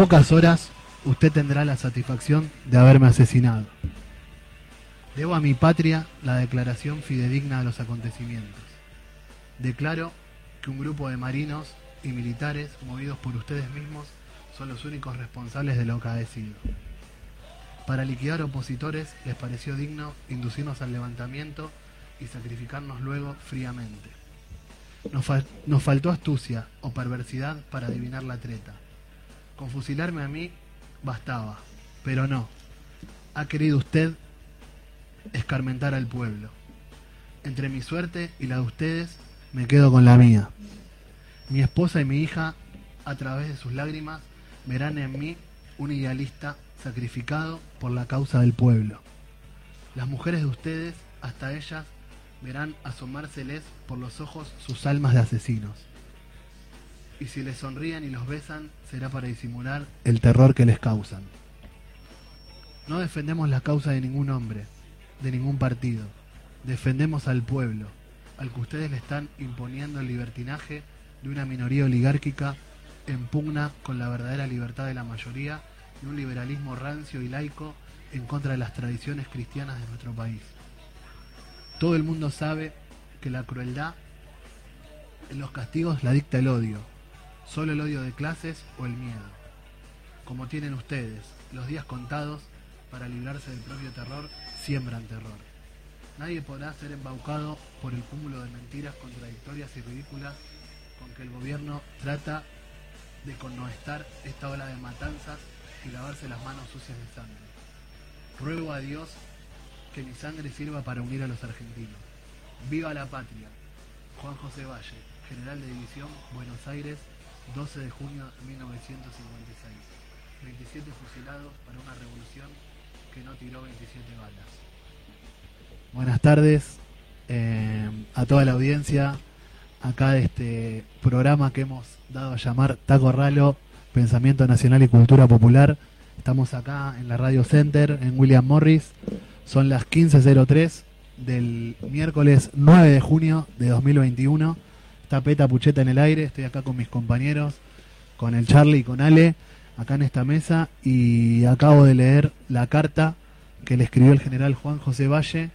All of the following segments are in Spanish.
Pocas horas usted tendrá la satisfacción de haberme asesinado. Debo a mi patria la declaración fidedigna de los acontecimientos. Declaro que un grupo de marinos y militares, movidos por ustedes mismos, son los únicos responsables de lo acaecido. Para liquidar opositores les pareció digno inducirnos al levantamiento y sacrificarnos luego fríamente. Nos faltó astucia o perversidad para adivinar la treta. Con fusilarme a mí bastaba, pero no. Ha querido usted escarmentar al pueblo. Entre mi suerte y la de ustedes me quedo con la mía. Mi esposa y mi hija, a través de sus lágrimas, verán en mí un idealista sacrificado por la causa del pueblo. Las mujeres de ustedes, hasta ellas, verán asomárseles por los ojos sus almas de asesinos. Y si les sonríen y los besan, será para disimular el terror que les causan. No defendemos la causa de ningún hombre, de ningún partido. Defendemos al pueblo, al que ustedes le están imponiendo el libertinaje de una minoría oligárquica en pugna con la verdadera libertad de la mayoría y un liberalismo rancio y laico en contra de las tradiciones cristianas de nuestro país. Todo el mundo sabe que la crueldad en los castigos la dicta el odio, solo el odio de clases o el miedo. Como tienen ustedes, los días contados para librarse del propio terror, siembran terror. Nadie podrá ser embaucado por el cúmulo de mentiras contradictorias y ridículas con que el gobierno trata de connoestar esta ola de matanzas y lavarse las manos sucias de sangre. Ruego a Dios que mi sangre sirva para unir a los argentinos. ¡Viva la patria! Juan José Valle, General de División, Buenos Aires, 12 de junio de 1956. 27 fusilados para una revolución que no tiró 27 balas. Buenas tardes eh, a toda la audiencia acá de este programa que hemos dado a llamar Taco Ralo, Pensamiento Nacional y Cultura Popular. Estamos acá en la Radio Center, en William Morris. Son las 15.03 del miércoles 9 de junio de 2021. Está Peta Pucheta en el aire. Estoy acá con mis compañeros, con el Charlie y con Ale, acá en esta mesa. Y acabo de leer la carta que le escribió el general Juan José Valle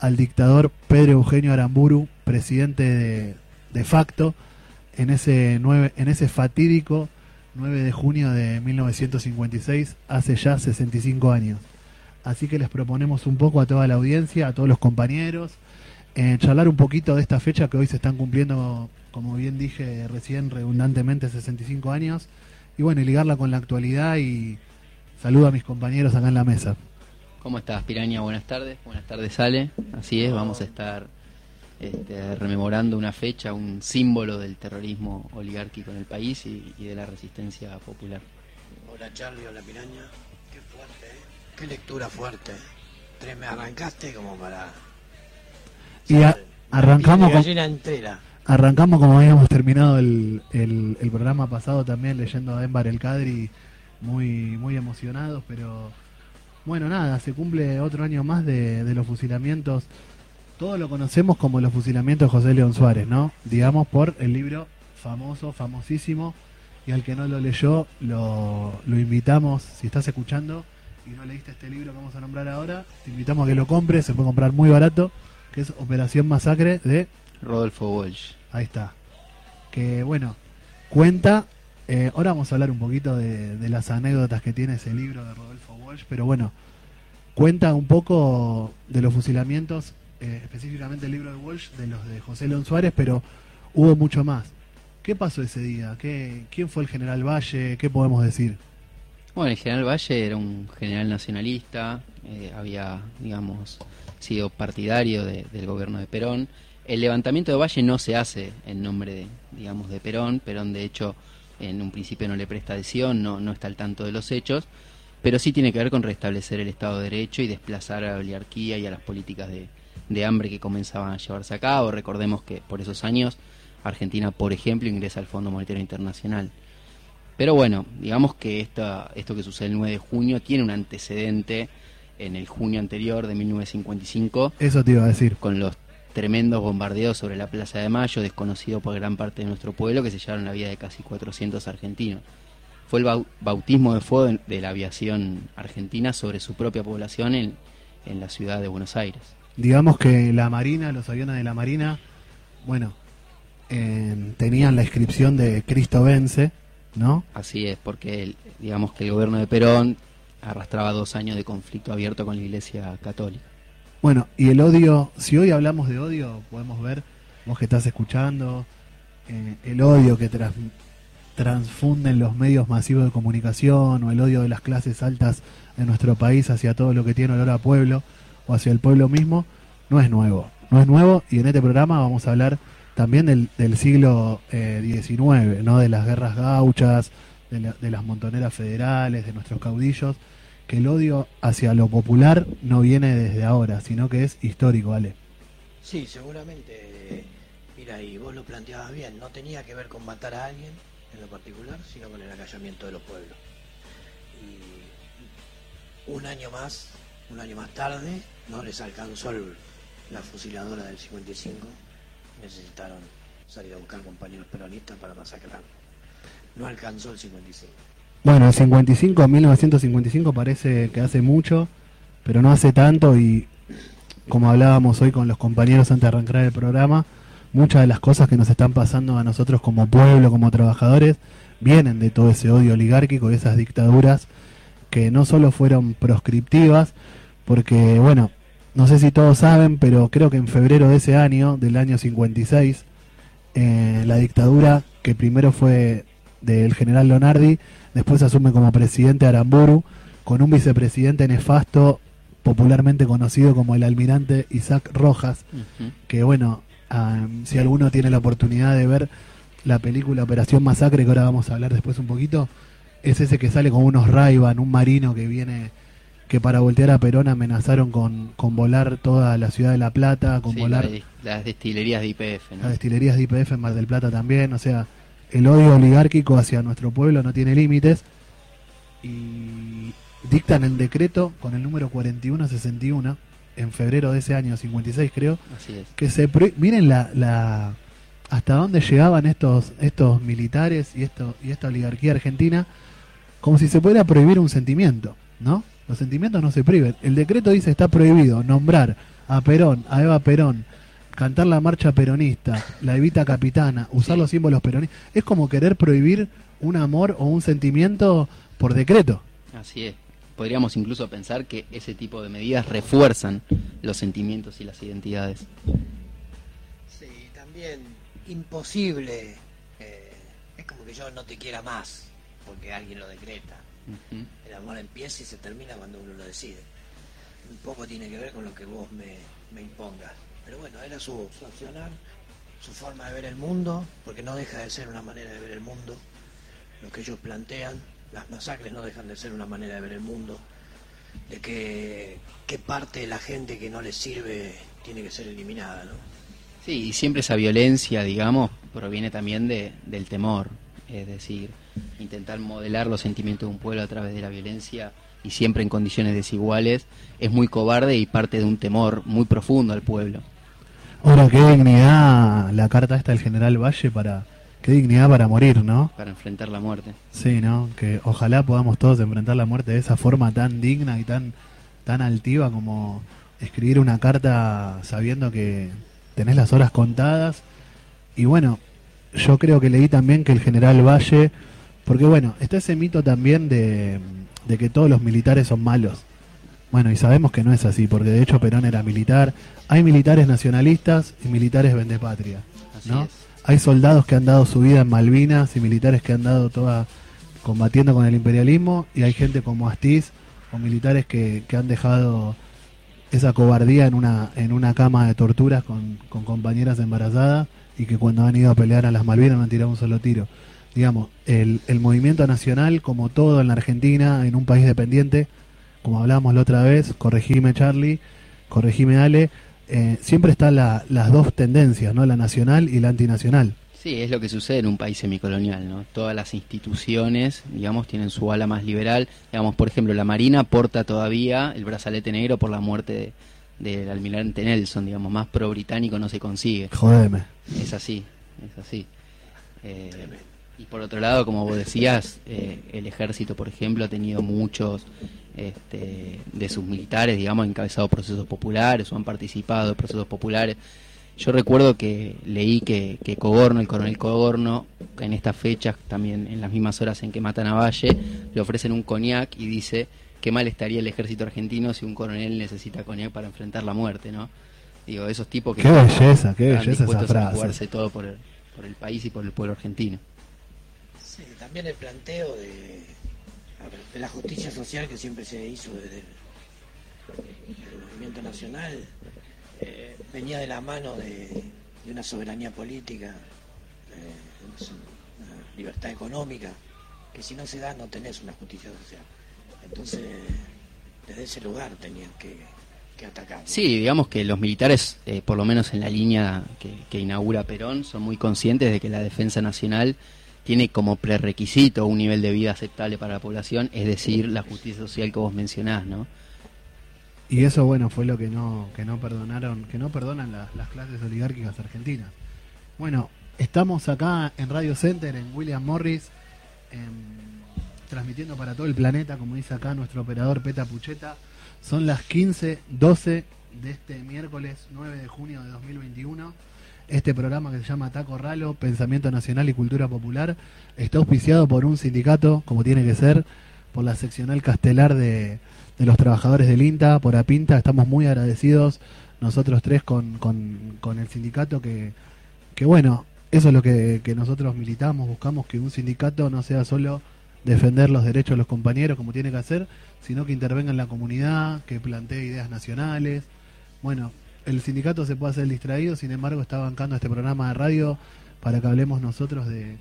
al dictador Pedro Eugenio Aramburu, presidente de, de facto, en ese, nueve, en ese fatídico 9 de junio de 1956, hace ya 65 años. Así que les proponemos un poco a toda la audiencia, a todos los compañeros, eh, charlar un poquito de esta fecha que hoy se están cumpliendo, como bien dije recién, redundantemente 65 años, y bueno, y ligarla con la actualidad y saludo a mis compañeros acá en la mesa. ¿Cómo estás, Piraña? Buenas tardes. Buenas tardes, Ale. Así es, vamos a estar este, rememorando una fecha, un símbolo del terrorismo oligárquico en el país y, y de la resistencia popular. Hola, Charlie, hola, Piraña. Qué fuerte, ¿eh? Qué lectura fuerte. Tres me arrancaste como para. Y a- arrancamos con, entera. arrancamos como habíamos terminado el, el- el programa pasado también leyendo a Embar el Cadri, muy, muy emocionados, pero bueno, nada, se cumple otro año más de, de los fusilamientos. Todos lo conocemos como los fusilamientos de José León Suárez, ¿no? Digamos por el libro famoso, famosísimo, y al que no lo leyó, lo, lo invitamos, si estás escuchando y no leíste este libro que vamos a nombrar ahora, te invitamos a que lo compres, se puede comprar muy barato, que es Operación Masacre de Rodolfo Walsh. Ahí está. Que bueno, cuenta. eh, ahora vamos a hablar un poquito de, de las anécdotas que tiene ese libro de Rodolfo Walsh, pero bueno, cuenta un poco de los fusilamientos, eh, específicamente el libro de Walsh, de los de José León Suárez, pero hubo mucho más. ¿Qué pasó ese día? ¿Qué, ¿Quién fue el general Valle? ¿Qué podemos decir? Bueno, el general Valle era un general nacionalista, eh, había, digamos, sido partidario de- del gobierno de Perón. El levantamiento de Valle no se hace en nombre, de, digamos, de Perón. Perón, de hecho, en un principio no le presta adhesión, no, no está al tanto de los hechos, pero sí tiene que ver con restablecer el Estado de Derecho y desplazar a la oligarquía y a las políticas de, de hambre que comenzaban a llevarse a cabo. Recordemos que por esos años Argentina, por ejemplo, ingresa al Fondo Monetario Internacional. Pero bueno, digamos que esta, esto que sucede el 9 de junio tiene un antecedente en el junio anterior de 1955 Eso te iba a decir. con los tremendos bombardeos sobre la Plaza de Mayo, desconocido por gran parte de nuestro pueblo, que se llevaron la vida de casi 400 argentinos. fue el bautismo de fuego de la aviación argentina sobre su propia población en, en la ciudad de Buenos Aires. Digamos que la Marina, los aviones de la Marina, bueno, tenían la inscripción de Cristo vence, ¿no? Así es, porque digamos que el gobierno de Perón arrastraba dos años de conflicto abierto con la Iglesia Católica. Bueno, y el odio, si hoy hablamos de odio, podemos ver, vos que estás escuchando, eh, el odio que transfunden los medios masivos de comunicación o el odio de las clases altas de nuestro país hacia todo lo que tiene olor a pueblo o hacia el pueblo mismo, no es nuevo. No es nuevo y en este programa vamos a hablar también del, del siglo XIX, eh, ¿no? de las guerras gauchas, de, de, las montoneras federales, de nuestros caudillos, que el odio hacia lo popular no viene desde ahora, sino que es histórico, ¿vale? Sí, seguramente, mira, y vos lo planteabas bien, no tenía que ver con matar a alguien en lo particular, sino con el acallamiento de los pueblos. Y un año más, un año más tarde, no les alcanzó la fusiladora del 55 necesitaron salir a buscar compañeros peronistas para masacrar. No alcanzó el 55. Bueno, el 55, 1955 parece que hace mucho, pero no hace tanto y como hablábamos hoy con los compañeros antes de arrancar el programa, muchas de las cosas que nos están pasando a nosotros como pueblo, como trabajadores, vienen de todo ese odio oligárquico y esas dictaduras que no solo fueron proscriptivas, porque bueno, no sé si todos saben, pero creo que en febrero de ese año, del año 56, eh, la dictadura, que primero fue del general Leonardi, después asume como presidente Aramburu, con un vicepresidente nefasto, popularmente conocido como el almirante Isaac Rojas, que bueno, si alguno tiene la oportunidad de ver la película Operación Masacre, que ahora vamos a hablar después un poquito, es ese que sale con unos Raivan, un marino que viene que para voltear a Perón amenazaron con, con volar toda la ciudad de La Plata, con volar... las destilerías de IPF, Las destilerías de IPF en Mar del Plata también, o sea, el odio oligárquico hacia nuestro pueblo no tiene límites y dictan el decreto con el número 4161 en febrero de ese año 56 creo que se miren la, la hasta dónde llegaban estos estos militares y esto y esta oligarquía argentina como si se pudiera prohibir un sentimiento no los sentimientos no se priven. El decreto dice está prohibido nombrar a Perón, a Eva Perón, cantar la marcha peronista, la Evita Capitana, usar los símbolos peronistas. Es como querer prohibir un amor o un sentimiento por decreto. Así es. Podríamos incluso pensar que ese tipo de medidas refuerzan los sentimientos y las identidades. Sí, también imposible. Eh, es como que yo no te quiera más porque alguien lo decreta. El amor empieza y se termina cuando uno lo decide. Un poco tiene que ver con lo que vos me, me impongas. Pero bueno, era su, su accionar, su forma de ver el mundo, porque no deja de ser una manera de ver el mundo. Lo que ellos plantean, las masacres no dejan de ser una manera de ver el mundo. De que, qué parte de la gente que no les sirve tiene que ser eliminada, ¿no? Sí, y siempre esa violencia, digamos, proviene también de, del temor. Es decir, intentar modelar los sentimientos de un pueblo a través de la violencia y siempre en condiciones desiguales es muy cobarde y parte de un temor muy profundo al pueblo. Ahora, qué dignidad la carta esta del general Valle para... Qué dignidad para morir, ¿no? Para enfrentar la muerte. Sí, ¿no? Que ojalá podamos todos enfrentar la muerte de esa forma tan digna y tan, tan altiva como escribir una carta sabiendo que tenés las horas contadas. Y bueno, yo creo que leí también que el general Valle porque bueno, está ese mito también de, que todos los militares son malos. Bueno, y sabemos que no es así, porque de hecho Perón era militar. Hay militares nacionalistas y militares vendepatria, ¿no? Hay soldados que han dado su vida en Malvinas y militares que han dado toda combatiendo con el imperialismo y hay gente como Astiz o militares que, que han dejado esa cobardía en una, en una cama de torturas con, con compañeras embarazadas y que cuando han ido a pelear a las Malvinas no han tirado un solo tiro digamos, el, el movimiento nacional, como todo en la Argentina, en un país dependiente, como hablábamos la otra vez, corregime Charlie, corregime Ale, eh, siempre están las dos tendencias, ¿no? La nacional y la antinacional. Sí, es lo que sucede en un país semicolonial, ¿no? Todas las instituciones, digamos, tienen su ala más liberal. Digamos, por ejemplo, la Marina porta todavía el brazalete negro por la muerte del almirante Nelson, digamos, más pro-británico no se consigue. Jódeme. Es así, es así. Eh, Y por otro lado, como vos decías, eh, el ejército, por ejemplo, ha tenido muchos este, de sus militares, digamos, encabezado procesos populares o han participado de procesos populares. Yo recuerdo que leí que, que Cogorno, el coronel Cogorno, en estas fechas, también en las mismas horas en que matan a Valle, le ofrecen un coñac y dice qué mal estaría el ejército argentino si un coronel necesita coñac para enfrentar la muerte, ¿no? Digo, esos tipos que... Qué belleza, qué belleza esa frase. A jugarse todo por el, por el país y por el pueblo argentino. También el planteo de, de la justicia social que siempre se hizo desde el, movimiento nacional eh, venía de la mano de, una soberanía política, de una libertad económica, que si no se da no tenés una justicia social. Entonces, desde ese lugar tenían que, atacar. Sí, digamos que los militares, eh, por lo menos en la línea que, inaugura Perón, son muy conscientes de que la defensa nacional tiene como prerequisito un nivel de vida aceptable para la población, es decir, la justicia social que vos mencionás, ¿no? Y eso, bueno, fue lo que no, que no perdonaron, que no perdonan las clases oligárquicas argentinas. Bueno, estamos acá en Radio Center, en William Morris, transmitiendo para todo el planeta, como dice acá nuestro operador Peta Pucheta. Son las 15.12 de este miércoles 9 de junio de 2021. Este programa que se llama Taco Ralo, Pensamiento Nacional y Cultura Popular, está auspiciado por un sindicato, como tiene que ser, por la seccional castelar de, los trabajadores del INTA, por APINTA. Estamos muy agradecidos nosotros tres con, con, el sindicato que, que, bueno, eso es lo que, que nosotros militamos, buscamos que un sindicato no sea solo defender los derechos de los compañeros como tiene que hacer, sino que intervenga en la comunidad, que plantee ideas nacionales. Bueno, el sindicato se puede hacer distraído, sin embargo está bancando este programa de radio para que hablemos nosotros de,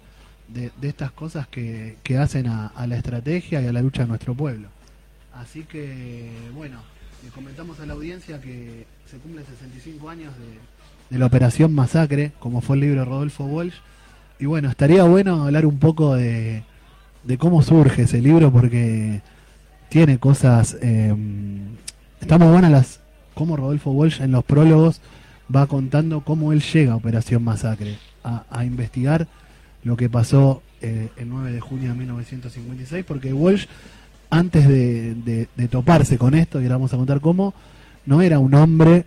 de, estas cosas que, que hacen a, la estrategia y a la lucha de nuestro pueblo. Así que, bueno, le comentamos a la audiencia que se cumplen 65 años de, la Operación Masacre, como fue el libro de Rodolfo Walsh. Y bueno, estaría bueno hablar un poco de, de cómo surge ese libro porque tiene cosas... Eh, está muy buenas las... Cómo Rodolfo Walsh en los prólogos va contando cómo él llega a Operación Masacre, a, investigar lo que pasó eh, el 9 de junio de 1956, porque Walsh, antes de, de, toparse con esto, y ahora vamos a contar cómo, no era un hombre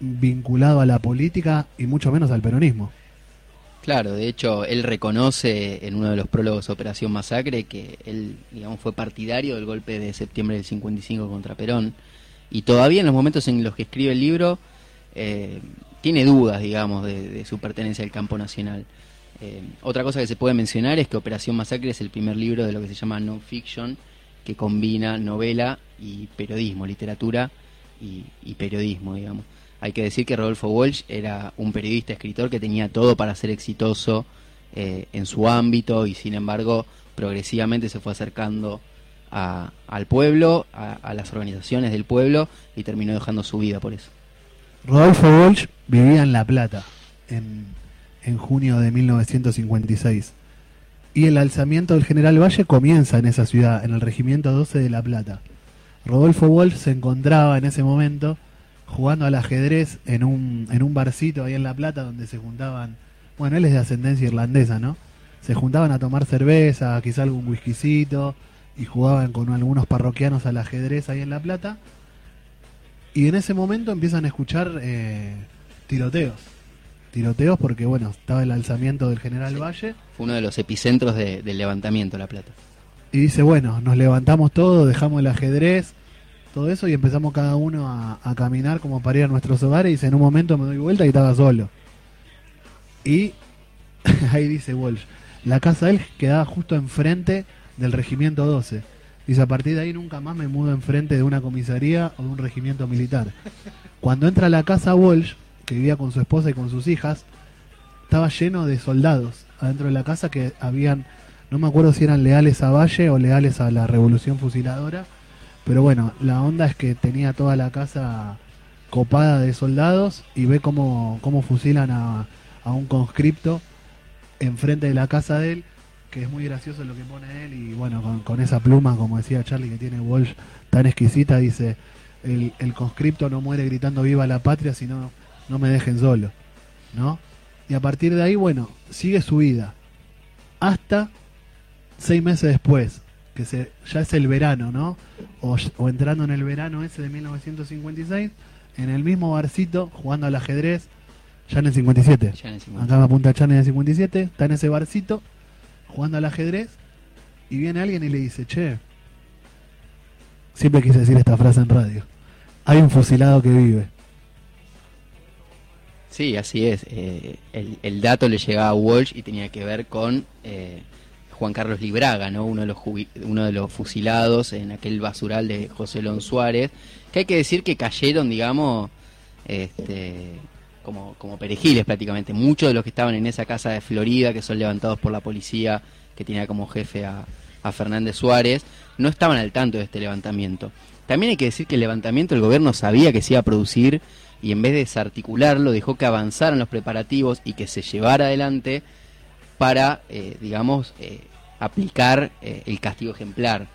vinculado a la política y mucho menos al peronismo. Claro, de hecho, él reconoce en uno de los prólogos de Operación Masacre que él, digamos, fue partidario del golpe de septiembre del 55 contra Perón. Y todavía en los momentos en los que escribe el libro, eh, tiene dudas, digamos, de, su pertenencia al campo nacional. Eh, otra cosa que se puede mencionar es que Operación Masacre es el primer libro de lo que se llama non-fiction, que combina novela y periodismo, literatura y periodismo, digamos. Hay que decir que Rodolfo Walsh era un periodista, escritor que tenía todo para ser exitoso eh, en su ámbito y sin embargo progresivamente se fue acercando al pueblo, a, las organizaciones del pueblo y terminó dejando su vida por eso. Rodolfo Walsh vivía en La Plata en, en junio de 1956 y el alzamiento del general Valle comienza en esa ciudad, en el regimiento 12 de La Plata. Rodolfo Walsh se encontraba en ese momento jugando al ajedrez en un, en un barcito ahí en La Plata donde se juntaban, bueno, él es de ascendencia irlandesa, ¿no? Se juntaban a tomar cerveza, quizá algún whiskycito, y jugaban con algunos parroquianos al ajedrez ahí en La Plata. Y en ese momento empiezan a escuchar eh, tiroteos. Tiroteos porque, bueno, estaba el alzamiento del general Valle. Fue uno de los epicentros del levantamiento La Plata. Y dice, bueno, nos levantamos todos, dejamos el ajedrez, todo eso y empezamos cada uno a, caminar como para ir a nuestros hogares y dice, en un momento me doy vuelta y estaba solo. Y ahí dice Walsh, la casa de él quedaba justo enfrente del regimiento 12. Dice, a partir de ahí nunca más me mudo enfrente de una comisaría o de un regimiento militar. Cuando entra a la casa Walsh, que vivía con su esposa y con sus hijas, estaba lleno de soldados adentro de la casa que habían, no me acuerdo si eran leales a Valle o leales a la revolución fusiladora, pero bueno, la onda es que tenía toda la casa copada de soldados y ve cómo, cómo fusilan a, un conscripto enfrente de la casa de él, que es muy gracioso lo que pone él y bueno, con, esa pluma, como decía Charlie, que tiene Walsh tan exquisita, dice, el, el conscripto no muere gritando viva la patria, sino no me dejen solo, ¿no? Y a partir de ahí, bueno, sigue su vida. hasta seis meses después, que se, ya es el verano, ¿no? O, o entrando en el verano ese de 1956, en el mismo barcito, jugando al ajedrez, ya en el 57. Ya en el 57. Acá me apunta Chan en el 57, está en ese barcito, jugando al ajedrez, y viene alguien y le dice, che, siempre quise decir esta frase en radio, hay un fusilado que vive. Sí, así es. Eh, el, dato le llegaba a Walsh y tenía que ver con eh, Juan Carlos Libraga, ¿no? uno, de los uno de los fusilados en aquel basural de José Lón Suárez, que hay que decir que cayeron, digamos, este, como, como perejiles prácticamente. Muchos de los que estaban en esa casa de Florida, que son levantados por la policía, que tenía como jefe a, Fernández Suárez, no estaban al tanto de este levantamiento. También hay que decir que el levantamiento el gobierno sabía que se iba a producir y en vez de desarticularlo dejó que avanzaran los preparativos y que se llevara adelante para, eh, digamos, eh, aplicar eh, el castigo ejemplar.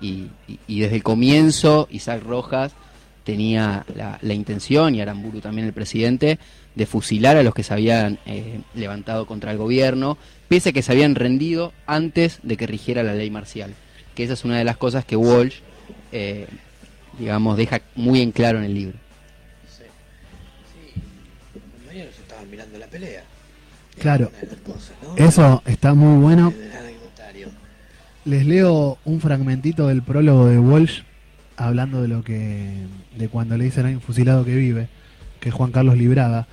Y, y- y desde el comienzo Isaac Rojas tenía la intención, y Aramburu también el presidente, de fusilar a los que se habían eh, levantado contra el gobierno, pese a que se habían rendido antes de que rigiera la ley marcial. Que esa es una de las cosas que Walsh, eh, digamos, deja muy en claro en el libro. Sí. Sí, los estaban mirando la pelea. Claro. Eso está muy bueno. Les leo un fragmentito del prólogo de Walsh hablando de lo que de cuando le dicen hay un fusilado que vive, que es Juan Carlos Libraga.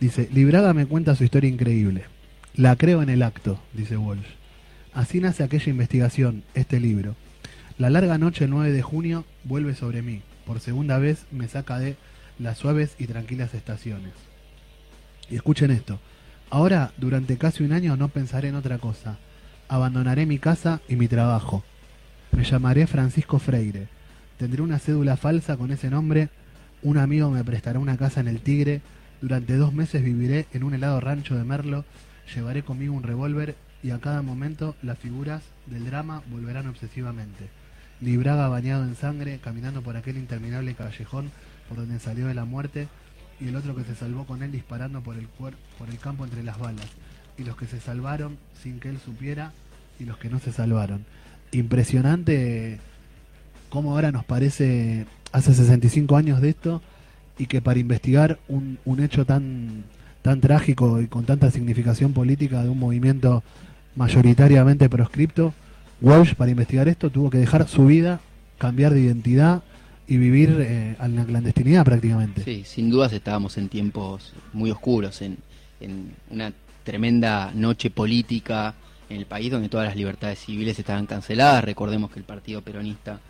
Dice, Libraga me cuenta su historia increíble. La creo en el acto, dice Walsh. Así nace aquella investigación, este libro. La larga noche del 9 de junio vuelve sobre mí. Por segunda vez me saca de las suaves y tranquilas estaciones. Y escuchen esto. Ahora, durante casi un año, no pensaré en otra cosa. Abandonaré mi casa y mi trabajo. Me llamaré Francisco Freire. Tendré una cédula falsa con ese nombre. Un amigo me prestará una casa en el Tigre. Durante dos meses viviré en un helado rancho de Merlo. Llevaré conmigo un revólver y a cada momento las figuras del drama volverán obsesivamente. Libraga bañado en sangre, caminando por aquel interminable callejón por donde salió de la muerte, y el otro que se salvó con él disparando por el, cuer- por el campo entre las balas, y los que se salvaron sin que él supiera, y los que no se salvaron. Impresionante cómo ahora nos parece hace 65 años de esto, y que para investigar un, un hecho tan, tan trágico y con tanta significación política de un movimiento mayoritariamente proscripto, Walsh para investigar esto tuvo que dejar su vida, cambiar de identidad y vivir eh, en la clandestinidad prácticamente. Sí, sin dudas estábamos en tiempos muy oscuros, en, en una tremenda noche política en el país donde todas las libertades civiles estaban canceladas. Recordemos que el Partido Peronista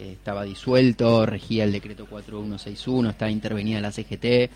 estaba disuelto, regía el decreto 4161, estaba intervenida la CGT,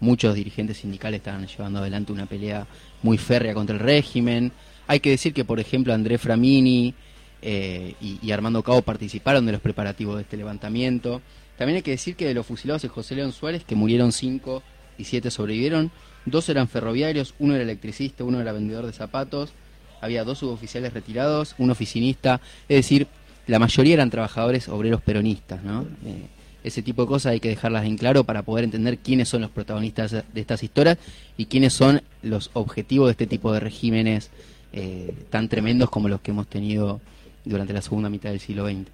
muchos dirigentes sindicales estaban llevando adelante una pelea muy férrea contra el régimen. Hay que decir que, por ejemplo, André Framini eh, y, y Armando Cabo participaron de los preparativos de este levantamiento. También hay que decir que de los fusilados de José León Suárez, que murieron cinco y siete sobrevivieron, dos eran ferroviarios, uno era electricista, uno era vendedor de zapatos, había dos suboficiales retirados, un oficinista, es decir, la mayoría eran trabajadores obreros peronistas, ¿no? Eh, ese tipo de cosas hay que dejarlas en claro para poder entender quiénes son los protagonistas de estas historias y quiénes son los objetivos de este tipo de regímenes eh, tan tremendos como los que hemos tenido durante la segunda mitad del siglo XX.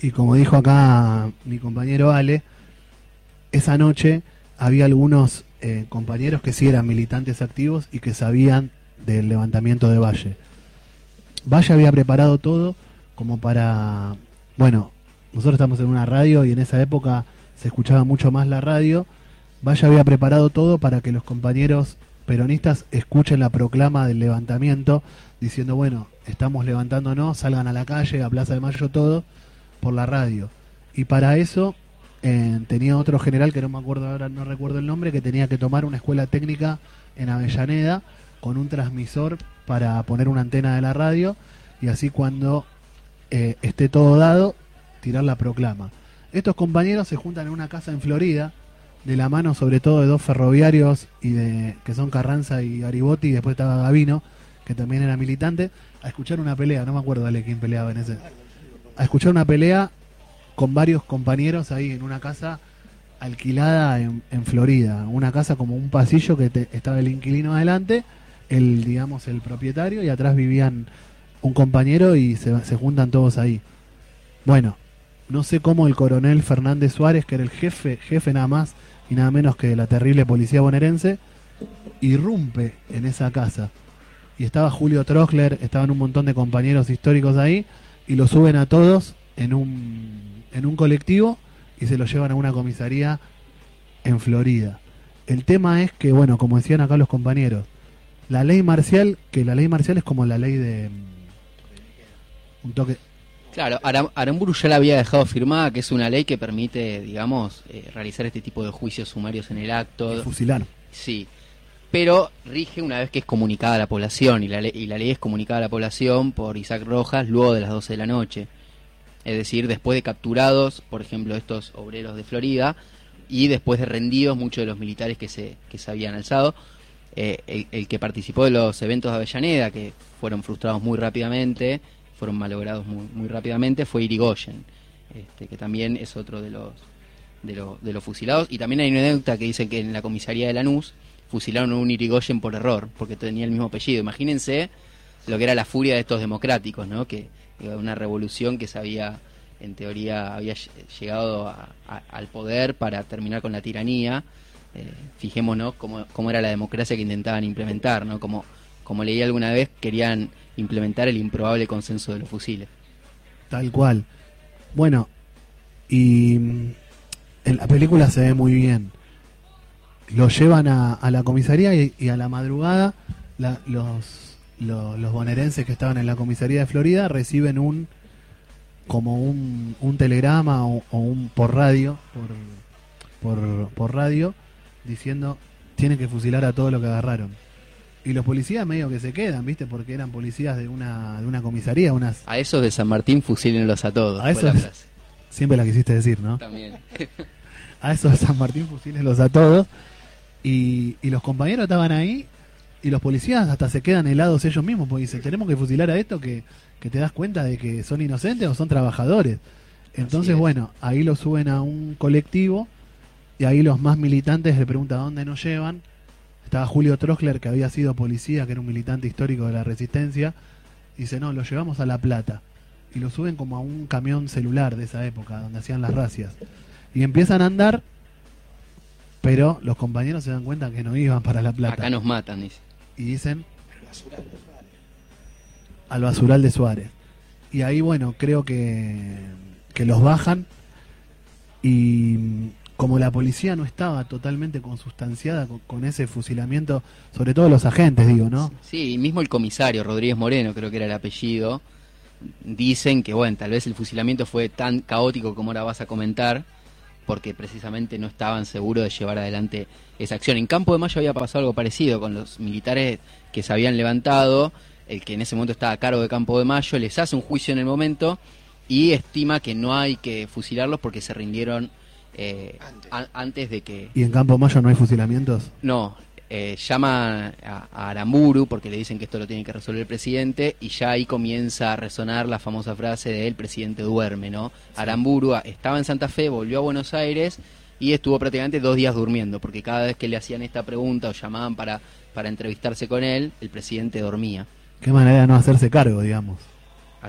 Y como dijo acá mi compañero Ale, esa noche había algunos eh, compañeros que sí eran militantes activos y que sabían del levantamiento de Valle. Valle había preparado todo como para, bueno, nosotros estamos en una radio y en esa época se escuchaba mucho más la radio. Valle había preparado todo para que los compañeros peronistas escuchen la proclama del levantamiento diciendo, bueno, estamos levantándonos, salgan a la calle, a Plaza de Mayo, todo, por la radio. Y para eso eh, tenía otro general, que no me acuerdo ahora, no recuerdo el nombre, que tenía que tomar una escuela técnica en Avellaneda con un transmisor para poner una antena de la radio y así cuando eh, esté todo dado, tirar la proclama. Estos compañeros se juntan en una casa en Florida, de la mano sobre todo de dos ferroviarios y de que son Carranza y Garibotti, y después estaba Gavino, que también era militante, a escuchar una pelea, no me acuerdo dale quién peleaba en ese. A escuchar una pelea con varios compañeros ahí en una casa alquilada en, en Florida, una casa como un pasillo que estaba el inquilino adelante, el, digamos, el propietario y atrás vivían un compañero y se, se juntan todos ahí. Bueno, no sé cómo el coronel Fernández Suárez, que era el jefe, jefe nada más y nada menos que la terrible policía bonaerense, irrumpe en esa casa. Y estaba Julio Trochler, estaban un montón de compañeros históricos ahí, y lo suben a todos en un, en un colectivo y se lo llevan a una comisaría en Florida. El tema es que, bueno, como decían acá los compañeros, la ley marcial, que la ley marcial es como la ley de... Un toque... Claro, Aramburu ya la había dejado firmada, que es una ley que permite, digamos, eh, realizar este tipo de juicios sumarios en el acto. fusilar. Sí, pero rige una vez que es comunicada a la población, y la, ley, y la ley es comunicada a la población por Isaac Rojas luego de las 12 de la noche. Es decir, después de capturados, por ejemplo, estos obreros de Florida, y después de rendidos muchos de los militares que se, que se habían alzado. Eh, el, que participó de los eventos de Avellaneda, que fueron frustrados muy rápidamente, fueron malogrados muy, muy rápidamente, fue Irigoyen, este, que también es otro de los, de, los, de los fusilados. Y también hay una anécdota que dice que en la comisaría de Lanús fusilaron a un Irigoyen por error, porque tenía el mismo apellido. Imagínense lo que era la furia de estos democráticos, ¿no? que una revolución que se había en teoría había llegado al poder para terminar con la tiranía. Eh, fijémonos cómo, cómo, era la democracia que intentaban implementar, ¿no? Como, como leí alguna vez, querían implementar el improbable consenso de los fusiles. Tal cual. Bueno, y en la película se ve muy bien. Lo llevan a, la comisaría y, a la madrugada los, los bonaerenses que estaban en la comisaría de Florida reciben un como un, un telegrama o, un por radio, por, por, radio, diciendo tienen que fusilar a todo lo que agarraron. Y los policías medio que se quedan, ¿viste? Porque eran policías de una, de una comisaría, unas... A esos de San Martín fusílenlos a todos. A esos... Siempre la quisiste decir, ¿no? También. a esos de San Martín fusílenlos a todos. Y, y los compañeros estaban ahí y los policías hasta se quedan helados ellos mismos porque dicen, tenemos que fusilar a esto que que te das cuenta de que son inocentes o son trabajadores. Entonces, bueno, ahí lo suben a un colectivo y ahí los más militantes le preguntan dónde nos llevan. Estaba Julio Trochler, que había sido policía, que era un militante histórico de la resistencia. dice, no, lo llevamos a La Plata. Y lo suben como a un camión celular de esa época, donde hacían las racias. Y empiezan a andar, pero los compañeros se dan cuenta que no iban para La Plata. Acá nos matan, dice. Y dicen, al basural de Suárez. Y ahí, bueno, creo que, que los bajan y como la policía no estaba totalmente consustanciada con, ese fusilamiento, sobre todo los agentes, digo, ¿no? Sí, mismo el comisario, Rodríguez Moreno, creo que era el apellido, dicen que, bueno, tal vez el fusilamiento fue tan caótico como ahora vas a comentar, porque precisamente no estaban seguros de llevar adelante esa acción. En Campo de Mayo había pasado algo parecido con los militares que se habían levantado el que en ese momento estaba a cargo de Campo de Mayo, les hace un juicio en el momento y estima que no hay que fusilarlos porque se rindieron eh, antes. de que... ¿Y en Campo Mayo no hay fusilamientos? No, eh, llama a, Aramburu porque le dicen que esto lo tiene que resolver el presidente y ya ahí comienza a resonar la famosa frase de el presidente duerme, ¿no? Aramburu estaba en Santa Fe, volvió a Buenos Aires y estuvo prácticamente dos días durmiendo porque cada vez que le hacían esta pregunta o llamaban para, para entrevistarse con él, el presidente dormía. Qué manera de no hacerse cargo, digamos.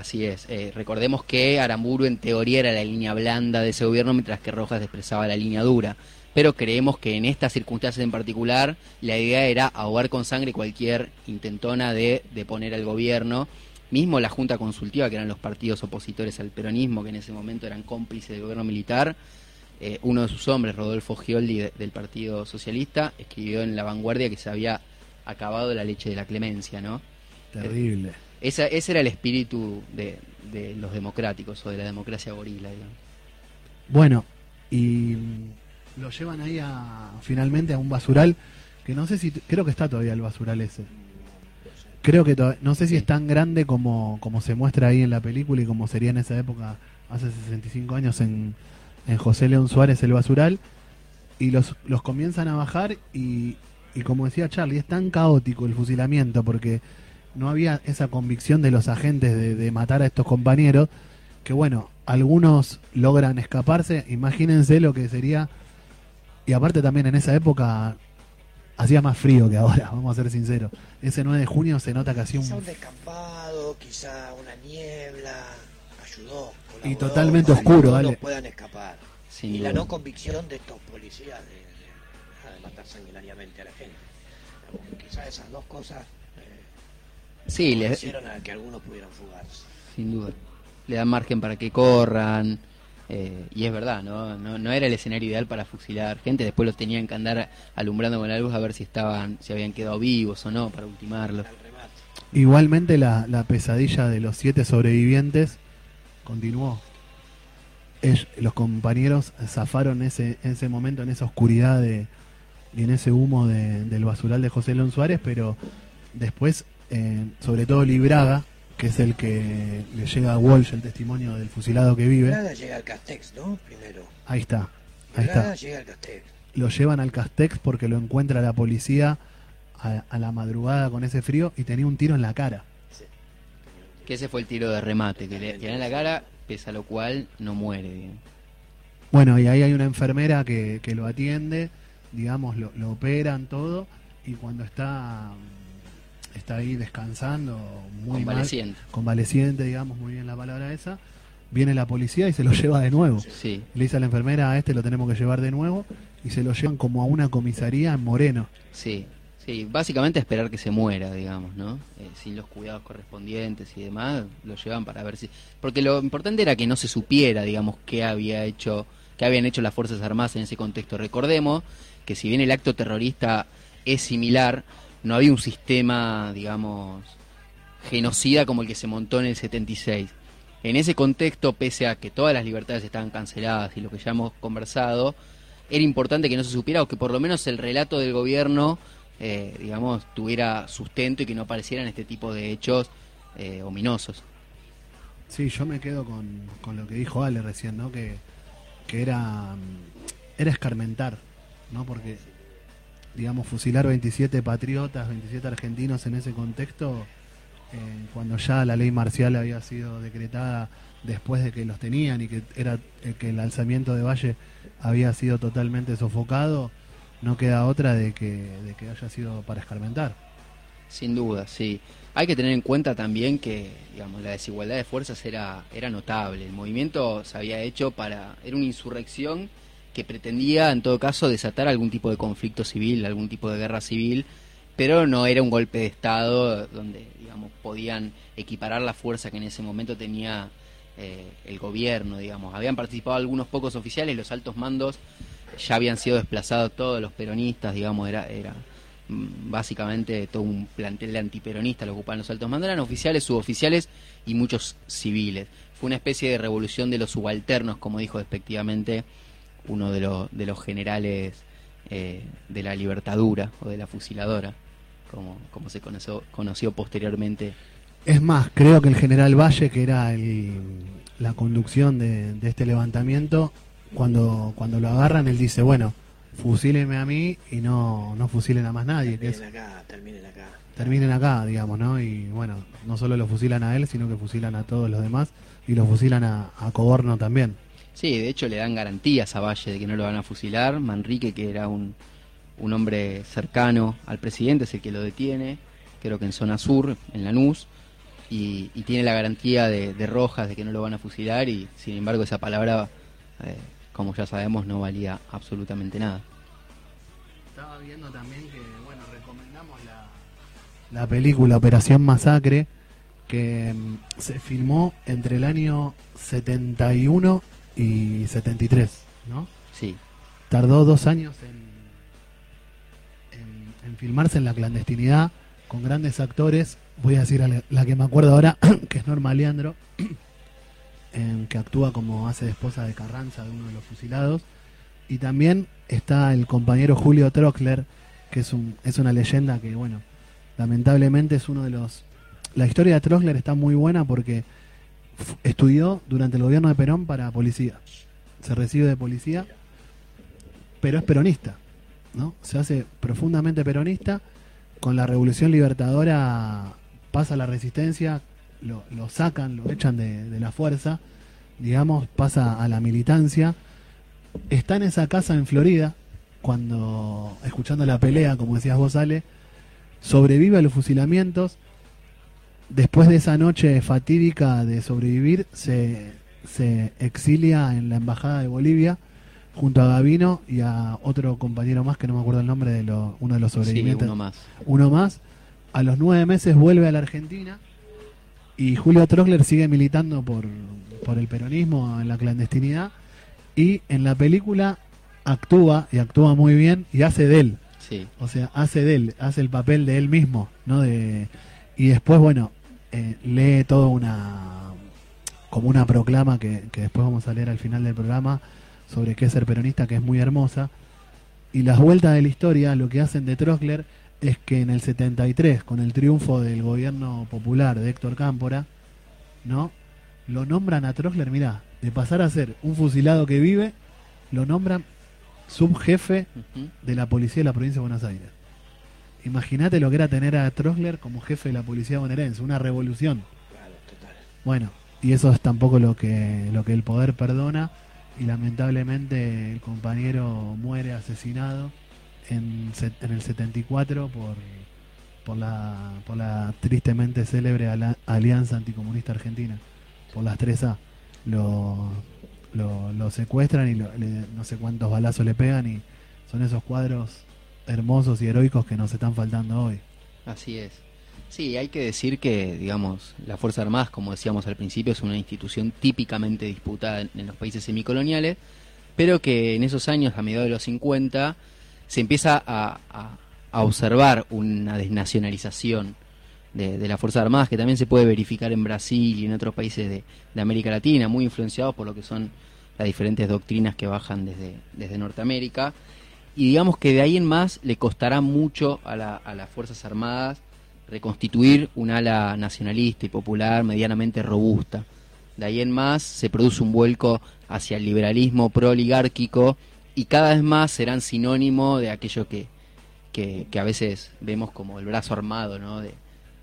Así es. Eh, recordemos que Aramburu en teoría era la línea blanda de ese gobierno, mientras que Rojas expresaba la línea dura. Pero creemos que en estas circunstancias en particular la idea era ahogar con sangre cualquier intentona de, de poner al gobierno. Mismo la Junta Consultiva, que eran los partidos opositores al peronismo, que en ese momento eran cómplices del gobierno militar, eh, uno de sus hombres, Rodolfo Gioldi, del Partido Socialista, escribió en La Vanguardia que se había acabado la leche de la clemencia, ¿no? Terrible. Ese era el espíritu de, los democráticos o de la democracia gorila. Bueno, y lo llevan ahí a, finalmente a un basural que no sé si, creo que está todavía el basural ese. Creo que no sé si es tan grande como, como se muestra ahí en la película y como sería en esa época, hace 65 años, en, en José León Suárez el basural. Y los, los comienzan a bajar y, y como decía Charlie, es tan caótico el fusilamiento porque no había esa convicción de los agentes de, matar a estos compañeros, que bueno, algunos logran escaparse, imagínense lo que sería, y aparte también en esa época hacía más frío que ahora, vamos a ser sinceros. Ese 9 de junio se nota que hacía Quizá un... un descampado, quizá una niebla, ayudó. Y totalmente para que oscuro, dale. puedan escapar. Sin y la no convicción de estos policías de, de de matar sanguinariamente a la gente. Digamos, Quizá esas dos cosas Sí, le, hicieron a que algunos pudieran fugarse. sin duda. Le dan margen para que corran. eh, y es verdad, ¿no? ¿no? No era el escenario ideal para fusilar gente. Después los tenían que andar alumbrando con la luz a ver si estaban, si habían quedado vivos o no para ultimarlos. Igualmente la, la pesadilla de los siete sobrevivientes continuó. Ell- los compañeros zafaron ese, ese momento, en esa oscuridad de, y en ese humo de- del basural de José León Suárez, pero después, eh, sobre todo Libraga, que es el que le llega a Walsh el testimonio del fusilado que vive, llega al Castex, ¿no? Primero. ahí está, ahí Braga está. llega al Castex. Lo llevan al Castex porque lo encuentra la policía a, a la madrugada con ese frío y tenía un tiro en la cara. Sí. Que ese fue el tiro de remate, que le tiran en la cara, pese a lo cual no muere. digamos. Bueno, y ahí hay una enfermera que, que lo atiende, digamos, lo, lo operan todo, y cuando está, está ahí descansando, muy mal, Convaleciente. convaleciente, digamos, muy bien la palabra esa, viene la policía y se lo lleva de nuevo. Sí, Le dice a la enfermera, a este lo tenemos que llevar de nuevo, y se lo llevan como a una comisaría en Moreno. sí. Sí, básicamente esperar que se muera, digamos, ¿no? Eh, sin los cuidados correspondientes y demás, lo llevan para ver si... Porque lo importante era que no se supiera, digamos, qué había hecho, qué habían hecho las Fuerzas Armadas en ese contexto. Recordemos que si bien el acto terrorista es similar, no había un sistema, digamos, genocida como el que se montó en el 76. En ese contexto, pese a que todas las libertades estaban canceladas y lo que ya hemos conversado, era importante que no se supiera o que por lo menos el relato del gobierno, eh, digamos, tuviera sustento y que no aparecieran este tipo de hechos eh, ominosos. Sí, yo me quedo con, con lo que dijo Ale recién, ¿no? Que, que era, mm, era escarmentar, ¿no? Porque, digamos, fusilar 27 patriotas, 27 argentinos en ese contexto, eh, cuando ya la ley marcial había sido decretada después de que los tenían y que era eh, que el alzamiento de Valle había sido totalmente sofocado, no queda otra de que, de que haya sido para escarmentar. Sin duda, sí. Hay que tener en cuenta también que, digamos, la desigualdad de fuerzas era, era notable. El movimiento se había hecho para, era una insurrección que pretendía, en todo caso, desatar algún tipo de conflicto civil, algún tipo de guerra civil, pero no era un golpe de Estado donde, digamos, podían equiparar la fuerza que en ese momento tenía eh, el gobierno, digamos. Habían participado algunos pocos oficiales, los altos mandos ya habían sido desplazados todos los peronistas, digamos, era, era mm, básicamente todo un plantel de antiperonistas lo ocupaban los altos mandos, eran oficiales, suboficiales y muchos civiles. Fue una especie de revolución de los subalternos, como dijo despectivamente uno de, los de los generales eh, de la libertadura o de la fusiladora, como, como se conoció, conoció posteriormente. Es más, creo que el general Valle, que era el- la conducción de, de este levantamiento, cuando, cuando lo agarran, él dice, bueno, fusílenme a mí y no, no fusilen a más nadie, que es, Terminen acá, terminen acá. terminen acá, digamos, ¿no? Y bueno, no solo lo fusilan a él, sino que fusilan a todos los demás y lo fusilan a, a Coborno también. Sí, de hecho le dan garantías a Valle de que no lo van a fusilar. Manrique, que era un, un hombre cercano al presidente, es el que lo detiene, creo que en zona sur, en Lanús, y, y tiene la garantía de, de Rojas de que no lo van a fusilar y sin embargo esa palabra, eh, como ya sabemos, no valía absolutamente nada. Estaba viendo también que, bueno, recomendamos la, la película Operación Masacre, que mm, se filmó entre el año 71 y 73, ¿no? Sí, Tardó dos años en, en, en filmarse en la clandestinidad, con grandes actores. Voy a decir a la, la que me acuerdo ahora, que es Norma Leandro, en que actúa como hace de esposa de Carranza, de uno de los fusilados. Y también está el compañero Julio Trockler, que es, un, es una leyenda que, bueno, lamentablemente es uno de los... La historia de Trockler está muy buena porque estudió durante el gobierno de Perón para policía. Se recibe de policía, pero es peronista, ¿no? Se hace profundamente peronista. Con la revolución libertadora pasa la resistencia, lo, lo sacan, lo echan de, de la fuerza, digamos, pasa a la militancia. Está en esa casa en Florida, cuando, escuchando la pelea, como decías vos, Ale, sobrevive a los fusilamientos. Después de esa noche fatídica de sobrevivir, se, se exilia en la embajada de Bolivia junto a Gavino y a otro compañero más que no me acuerdo el nombre de lo, uno de los sobrevivientes. uno más. Uno más. A los nueve meses vuelve a la Argentina y Julio Trogler sigue militando por, por el peronismo en la clandestinidad y en la película actúa y actúa muy bien y hace de él. Sí. O sea, hace de él, hace el papel de él mismo, ¿no? De, y después, bueno, eh, lee toda una como una proclama que, que después vamos a leer al final del programa sobre qué es ser peronista, que es muy hermosa. Y las vueltas de la historia lo que hacen de Trostler es que en el 73, con el triunfo del gobierno popular de Héctor Cámpora, ¿no? Lo nombran a Trostler, mirá, de pasar a ser un fusilado que vive, lo nombran subjefe de la policía de la provincia de Buenos Aires. Imagínate lo que era tener a Trostler como jefe de la policía bonaerense, una revolución. Claro, total. Bueno, y eso es tampoco lo que, lo que el poder perdona y lamentablemente el compañero muere asesinado en, en el 74 por, por, la, por la tristemente célebre Alianza Anticomunista Argentina, por las 3A. Lo, lo, lo secuestran y lo- le- no sé cuántos balazos le pegan y son esos cuadros hermosos y heroicos que nos están faltando hoy. Así es. Sí, hay que decir que, digamos, las Fuerzas Armadas, como decíamos al principio, es una institución típicamente disputada en, los países semicoloniales, pero que en esos años, a mediados de los 50, se empieza a observar una desnacionalización de, de las Fuerzas Armadas, que también se puede verificar en Brasil y en otros países de, de América Latina, muy influenciados por lo que son las diferentes doctrinas que bajan desde, desde Norteamérica. Y digamos que de ahí en más le costará mucho a, la- a las Fuerzas Armadas reconstituir un ala nacionalista y popular medianamente robusta. De ahí en más se produce un vuelco hacia el liberalismo pro-oligárquico y cada vez más serán sinónimo de aquello que, que, a veces vemos como el brazo armado ¿no? de,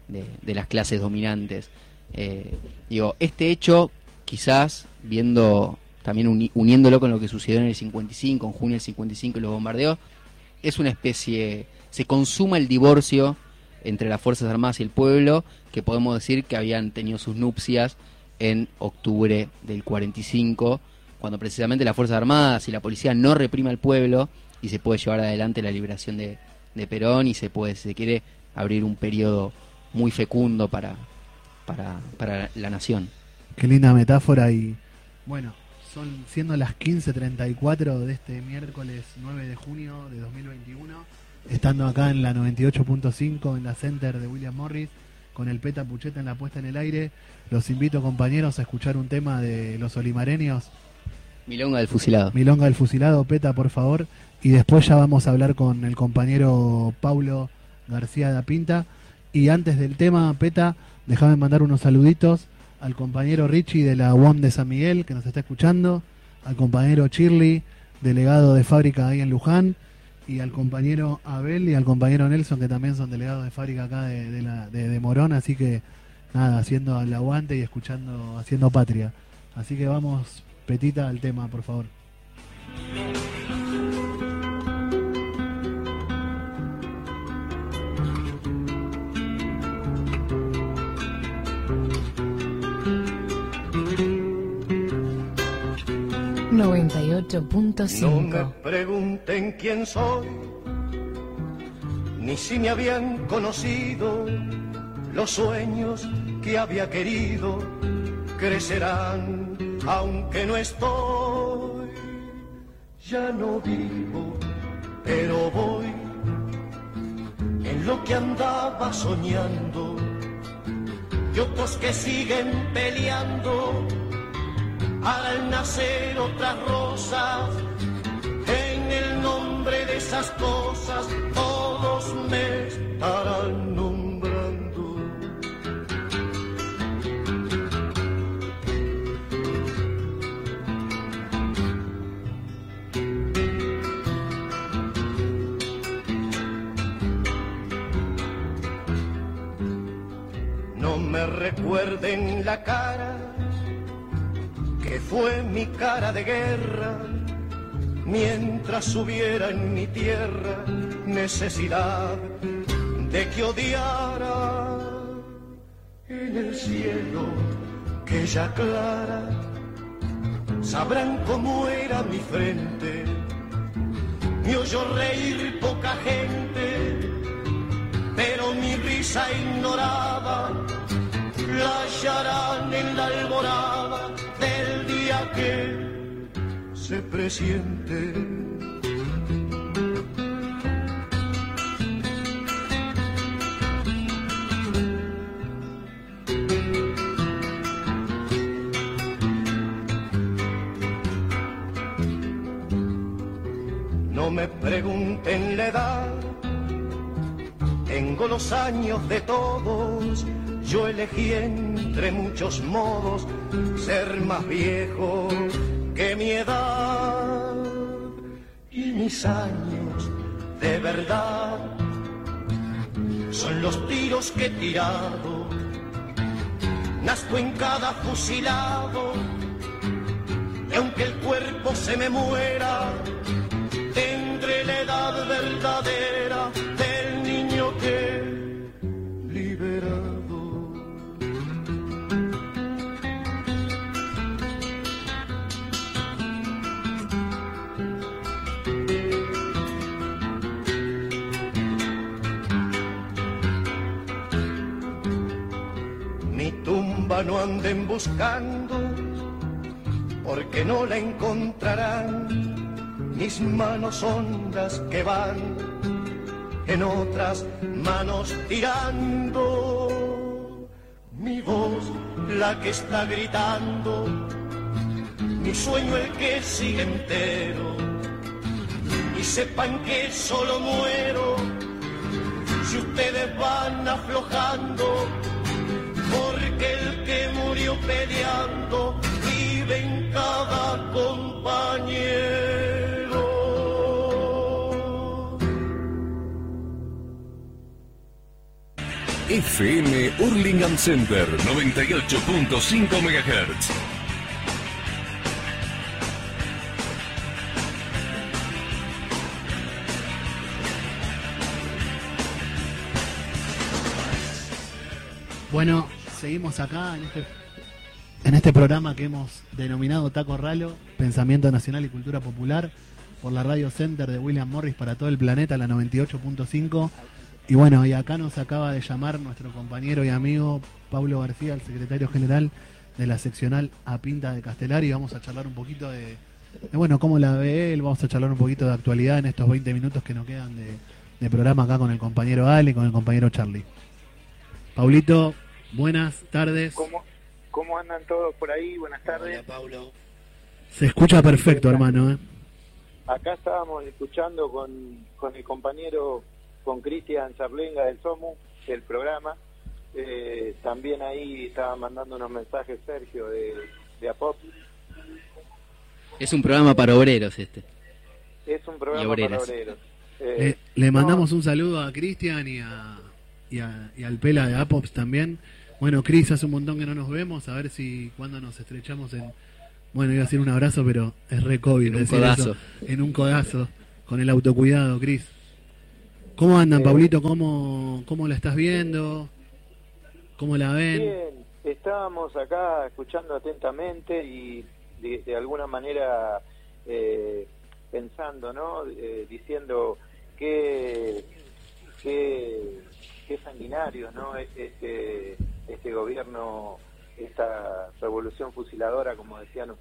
de- de las clases dominantes. Eh, digo, este hecho, quizás viendo también uni- uniéndolo con lo que sucedió en el 55, en junio del 55 y los bombardeos, es una especie, se consuma el divorcio entre las Fuerzas Armadas y el pueblo, que podemos decir que habían tenido sus nupcias en octubre del 45, cuando precisamente las Fuerzas Armadas y la policía no reprime al pueblo y se puede llevar adelante la liberación de, de Perón y se puede, se quiere, abrir un periodo muy fecundo para, para, para la nación. Qué linda metáfora y bueno, son siendo las 15.34 de este miércoles 9 de junio de 2021, estando acá en la 98.5 en la Center de William Morris con el Peta Pucheta en la puesta en el aire, los invito compañeros a escuchar un tema de los olimareños, Milonga del fusilado. Milonga del Fusilado, Peta por favor, y después ya vamos a hablar con el compañero Paulo García da Pinta. Y antes del tema, Peta, déjame mandar unos saluditos al compañero Richie de la UOM de San Miguel, que nos está escuchando, al compañero Shirley, delegado de fábrica ahí en Luján, y al compañero Abel y al compañero Nelson, que también son delegados de fábrica acá de, de la, de, de Morón, así que nada, haciendo el aguante y escuchando, haciendo patria. Así que vamos, Petita, al tema, por favor. No me 98.5. pregunten quién soy, ni si me habían conocido. Los sueños que había querido crecerán, aunque no estoy. Ya no vivo, pero voy en lo que andaba soñando. Y otros que siguen peleando al nacer otras En el nombre de esas cosas todos me estarán nombrando. No me recuerden la fue mi cara de guerra, mientras hubiera en mi tierra necesidad de que odiara en el cielo que ya clara sabrán cómo era mi frente. Me oyó reír poca gente pero mi risa ignoraba. La en la alborada que se presiente. No me pregunten la edad, tengo los años de todos, yo elegí entre muchos modos ser más viejo que mi edad y mis años de verdad son los tiros que he tirado. Nazco en cada fusilado y aunque el cuerpo se me muera, tendré la edad verdadera del anden buscando, porque no la encontrarán. Mis manos son las que van en otras manos tirando. Mi voz la que está gritando, mi sueño el que sigue entero. Y sepan que solo muero si ustedes van aflojando peleando vive en cada compañero. FM Hurlingham Center 98.5 MHz. Bueno, seguimos acá en este, en este programa que hemos denominado Taco Ralo, Pensamiento Nacional y Cultura Popular, por la Radio Center de William Morris para todo el planeta, la 98.5. Y bueno, y acá nos acaba de llamar nuestro compañero y amigo Pablo García, el secretario general de la seccional A Pinta de Castelar, y vamos a charlar un poquito de, bueno, cómo la ve él, vamos a charlar un poquito de actualidad en estos 20 minutos que nos quedan de, programa acá con el compañero Ale con el compañero Charlie. Paulito, buenas tardes. ¿Cómo, ¿Cómo andan todos por ahí? Buenas tardes. Hola, Paulo. Se escucha perfecto, hermano. ¿eh? Acá estábamos escuchando con, con el compañero, con Cristian Charlenga del SOMU, del programa. Eh, también ahí estaba mandando unos mensajes Sergio de, de APOP. Es un programa para obreros este. Es un programa para obreros. Eh, le, le, mandamos no, un saludo a Cristian y a, y, a, y, al Pela de Apops también. Bueno, Cris, hace un montón que no nos vemos, a ver si cuando nos estrechamos en... Bueno, iba a decir un abrazo, pero es re COVID. En un codazo. Eso, en un codazo, con el autocuidado, Cris. ¿Cómo andan, eh, Pablito? ¿Cómo, ¿Cómo la estás viendo? ¿Cómo la ven? Bien, estábamos acá escuchando atentamente y de, de alguna manera eh, pensando, ¿no? Eh, diciendo que, que qué sanguinario, ¿no? Este, este gobierno, esta revolución fusiladora, como decían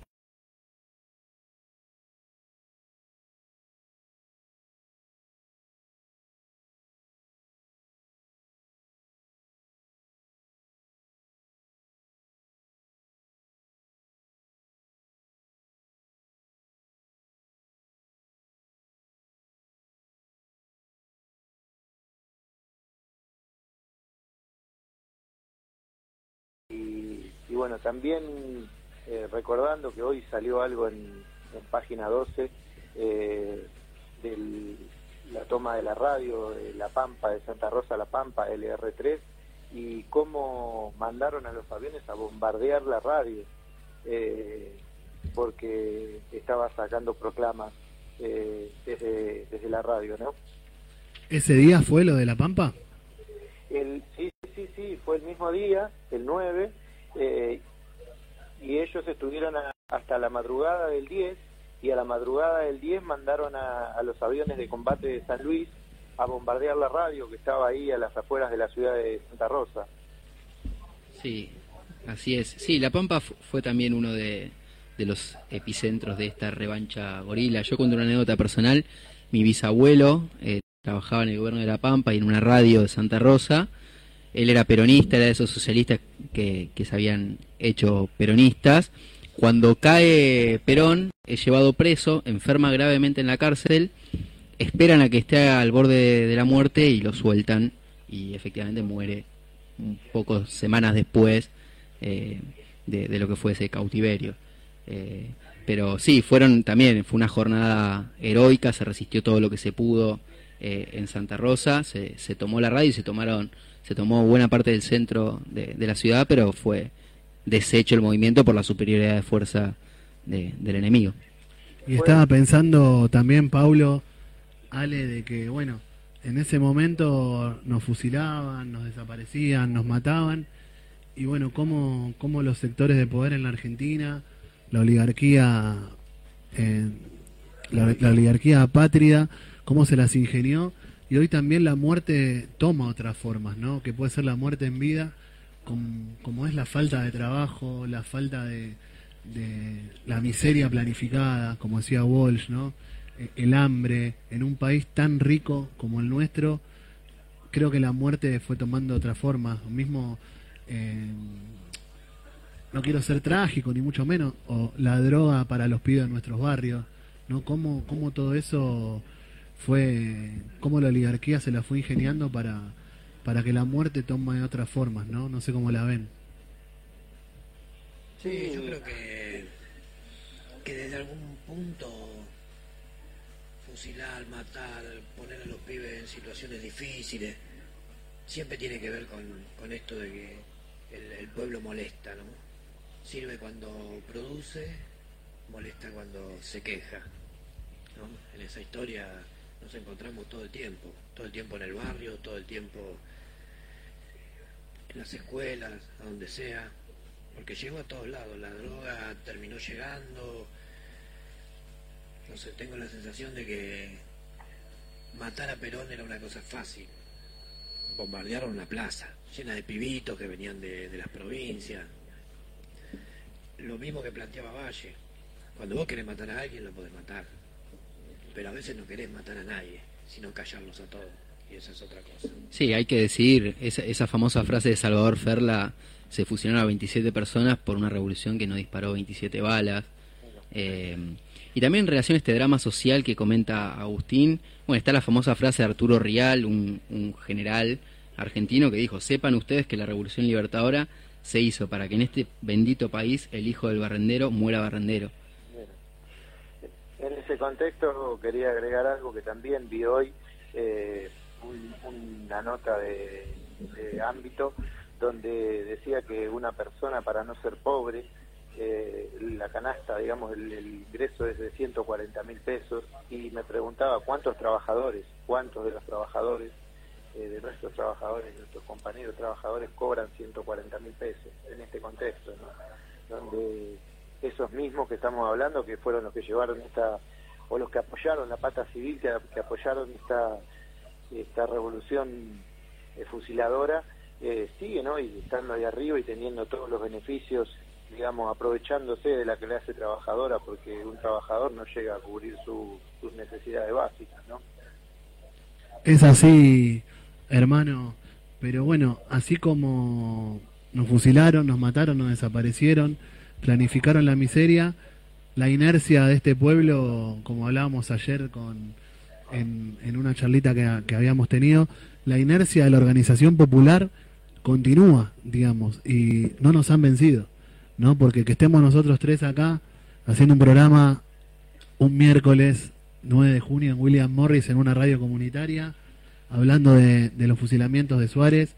bueno, también eh, recordando que hoy salió algo en, en página 12 eh, de la toma de la radio de La Pampa, de Santa Rosa La Pampa, LR3, y cómo mandaron a los aviones a bombardear la radio, eh, porque estaba sacando proclamas eh, desde, desde la radio, ¿no? ¿Ese día fue lo de La Pampa? El, sí, sí, sí, fue el mismo día, el 9, eh, y ellos estuvieron hasta la madrugada del 10, y a la madrugada del 10 mandaron a, a, los aviones de combate de San Luis a bombardear la radio que estaba ahí a las afueras de la ciudad de Santa Rosa. Sí, así es. Sí, La Pampa fue también uno de, de los epicentros de esta revancha gorila. Yo cuento una anécdota personal. Mi bisabuelo eh, trabajaba en el gobierno de La Pampa y en una radio de Santa Rosa. Él era peronista, era de esos socialistas que, que se habían hecho peronistas. Cuando cae Perón, es llevado preso, enferma gravemente en la cárcel, esperan a que esté al borde de, la muerte y lo sueltan y efectivamente muere un pocos semanas después eh, de, de, lo que fue ese cautiverio. Eh, pero sí, fueron también, fue una jornada heroica, se resistió todo lo que se pudo eh, en Santa Rosa, se, se, tomó la radio y se tomaron, se tomó buena parte del centro de, de, la ciudad, pero fue deshecho el movimiento por la superioridad de fuerza de, del enemigo. Y estaba pensando también, Paulo, Ale, de que, bueno, en ese momento nos fusilaban, nos desaparecían, nos mataban, y bueno, cómo, cómo los sectores de poder en la Argentina, la oligarquía, eh, la, la, oligarquía patria, cómo se las ingenió, y hoy también la muerte toma otras formas, ¿no? Que puede ser la muerte en vida, como, como es la falta de trabajo, la falta de, de la miseria planificada, como decía Walsh, ¿no? el hambre, en un país tan rico como el nuestro, creo que la muerte fue tomando otra forma. Mismo, eh, no quiero ser trágico, ni mucho menos, o la droga para los pibes de nuestros barrios, ¿no? Cómo, cómo todo eso fue, cómo la oligarquía se la fue ingeniando para, para que la muerte tome otras formas, ¿no? No sé cómo la ven. Sí, yo creo que, que desde algún punto fusilar, matar, poner a los pibes en situaciones difíciles, siempre tiene que ver con, con esto de que el, el, pueblo molesta, ¿no? Sirve cuando produce, molesta cuando se queja, ¿no? En esa historia nos encontramos todo el tiempo, todo el tiempo en el barrio, todo el tiempo en las escuelas, a donde sea, porque llegó a todos lados, la droga terminó llegando, no sé, tengo la sensación de que matar a Perón era una cosa fácil. Bombardearon la plaza, llena de pibitos que venían de, las provincias. Lo mismo que planteaba Valle. Cuando vos querés matar a alguien, lo podés matar. Pero a veces no querés matar a nadie, sino callarlos a todos. Y esa es otra cosa. Sí, hay que decir, esa, esa famosa frase de Salvador Ferla, se fusionaron a 27 personas por una revolución que no disparó 27 balas. Eh, y también en relación a este drama social que comenta Agustín, bueno, está la famosa frase de Arturo Rial, un, un general argentino que dijo, sepan ustedes que la revolución libertadora se hizo para que en este bendito país el hijo del barrendero muera barrendero. En ese contexto quería agregar algo que también vi hoy, eh, un, una nota de, ámbito donde decía que una persona para no ser pobre, eh, la canasta, digamos, el, el, ingreso es de 140 mil pesos y me preguntaba cuántos trabajadores, cuántos de los trabajadores, eh, de nuestros trabajadores, de nuestros compañeros trabajadores cobran 140 mil pesos en este contexto, ¿no? donde esos mismos que estamos hablando, que fueron los que llevaron esta, o los que apoyaron la pata civil, que, apoyaron esta, esta revolución eh, fusiladora, eh, siguen hoy estando ahí arriba y teniendo todos los beneficios digamos, aprovechándose de la clase trabajadora, porque un trabajador no llega a cubrir su, sus necesidades básicas, ¿no? Es así, hermano, pero bueno, así como nos fusilaron, nos mataron, nos desaparecieron, planificaron la miseria, la inercia de este pueblo, como hablábamos ayer con en, una charlita que, que habíamos tenido, la inercia de la organización popular continúa, digamos, y no nos han vencido. ¿no? Porque que estemos nosotros tres acá haciendo un programa un miércoles 9 de junio en William Morris en una radio comunitaria, hablando de, de los fusilamientos de Suárez,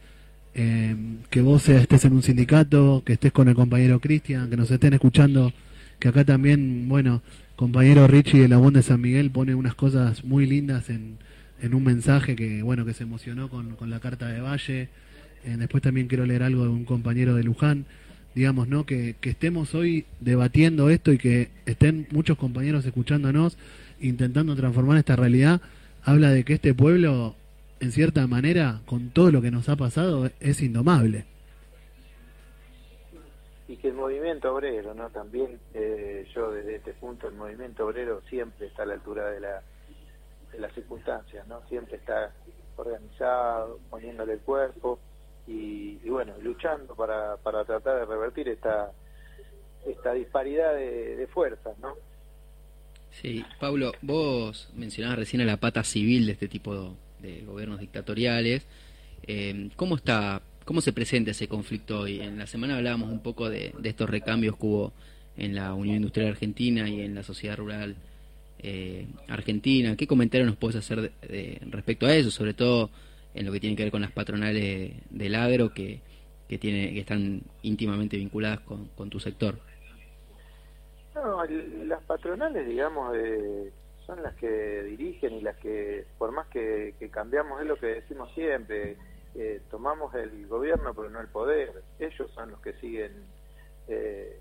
eh, que vos estés en un sindicato, que estés con el compañero Cristian, que nos estén escuchando que acá también, bueno, compañero Richie de la UON de San Miguel pone unas cosas muy lindas en, en un mensaje que, bueno, que se emocionó con, con la carta de Valle. Eh, después también quiero leer algo de un compañero de Luján. Digamos, ¿no? Que, que estemos hoy debatiendo esto y que estén muchos compañeros escuchándonos, intentando transformar esta realidad, habla de que este pueblo, en cierta manera, con todo lo que nos ha pasado, es indomable y que el movimiento obrero, ¿no? También eh, yo desde este punto, el movimiento obrero siempre está a la altura de, la, de las circunstancias, ¿no? Siempre está organizado, poniéndole el cuerpo y, bueno, luchando para, para tratar de revertir esta, esta disparidad de, de fuerzas, ¿no? Sí, Pablo, vos mencionabas recién a la pata civil de este tipo de gobiernos dictatoriales. Eh, ¿Cómo está ¿Cómo se presenta ese conflicto hoy? En la semana hablábamos un poco de, estos recambios que hubo en la Unión Industrial Argentina y en la sociedad rural eh, argentina. ¿Qué comentario nos puedes hacer respecto a eso? Sobre todo en lo que tiene que ver con las patronales del agro que, que, tiene, que están íntimamente vinculadas con, tu sector. No, las patronales, digamos, son las que dirigen y las que, por más que cambiamos, es lo que decimos siempre eh, tomamos el gobierno pero no el poder. Ellos son los que siguen, eh,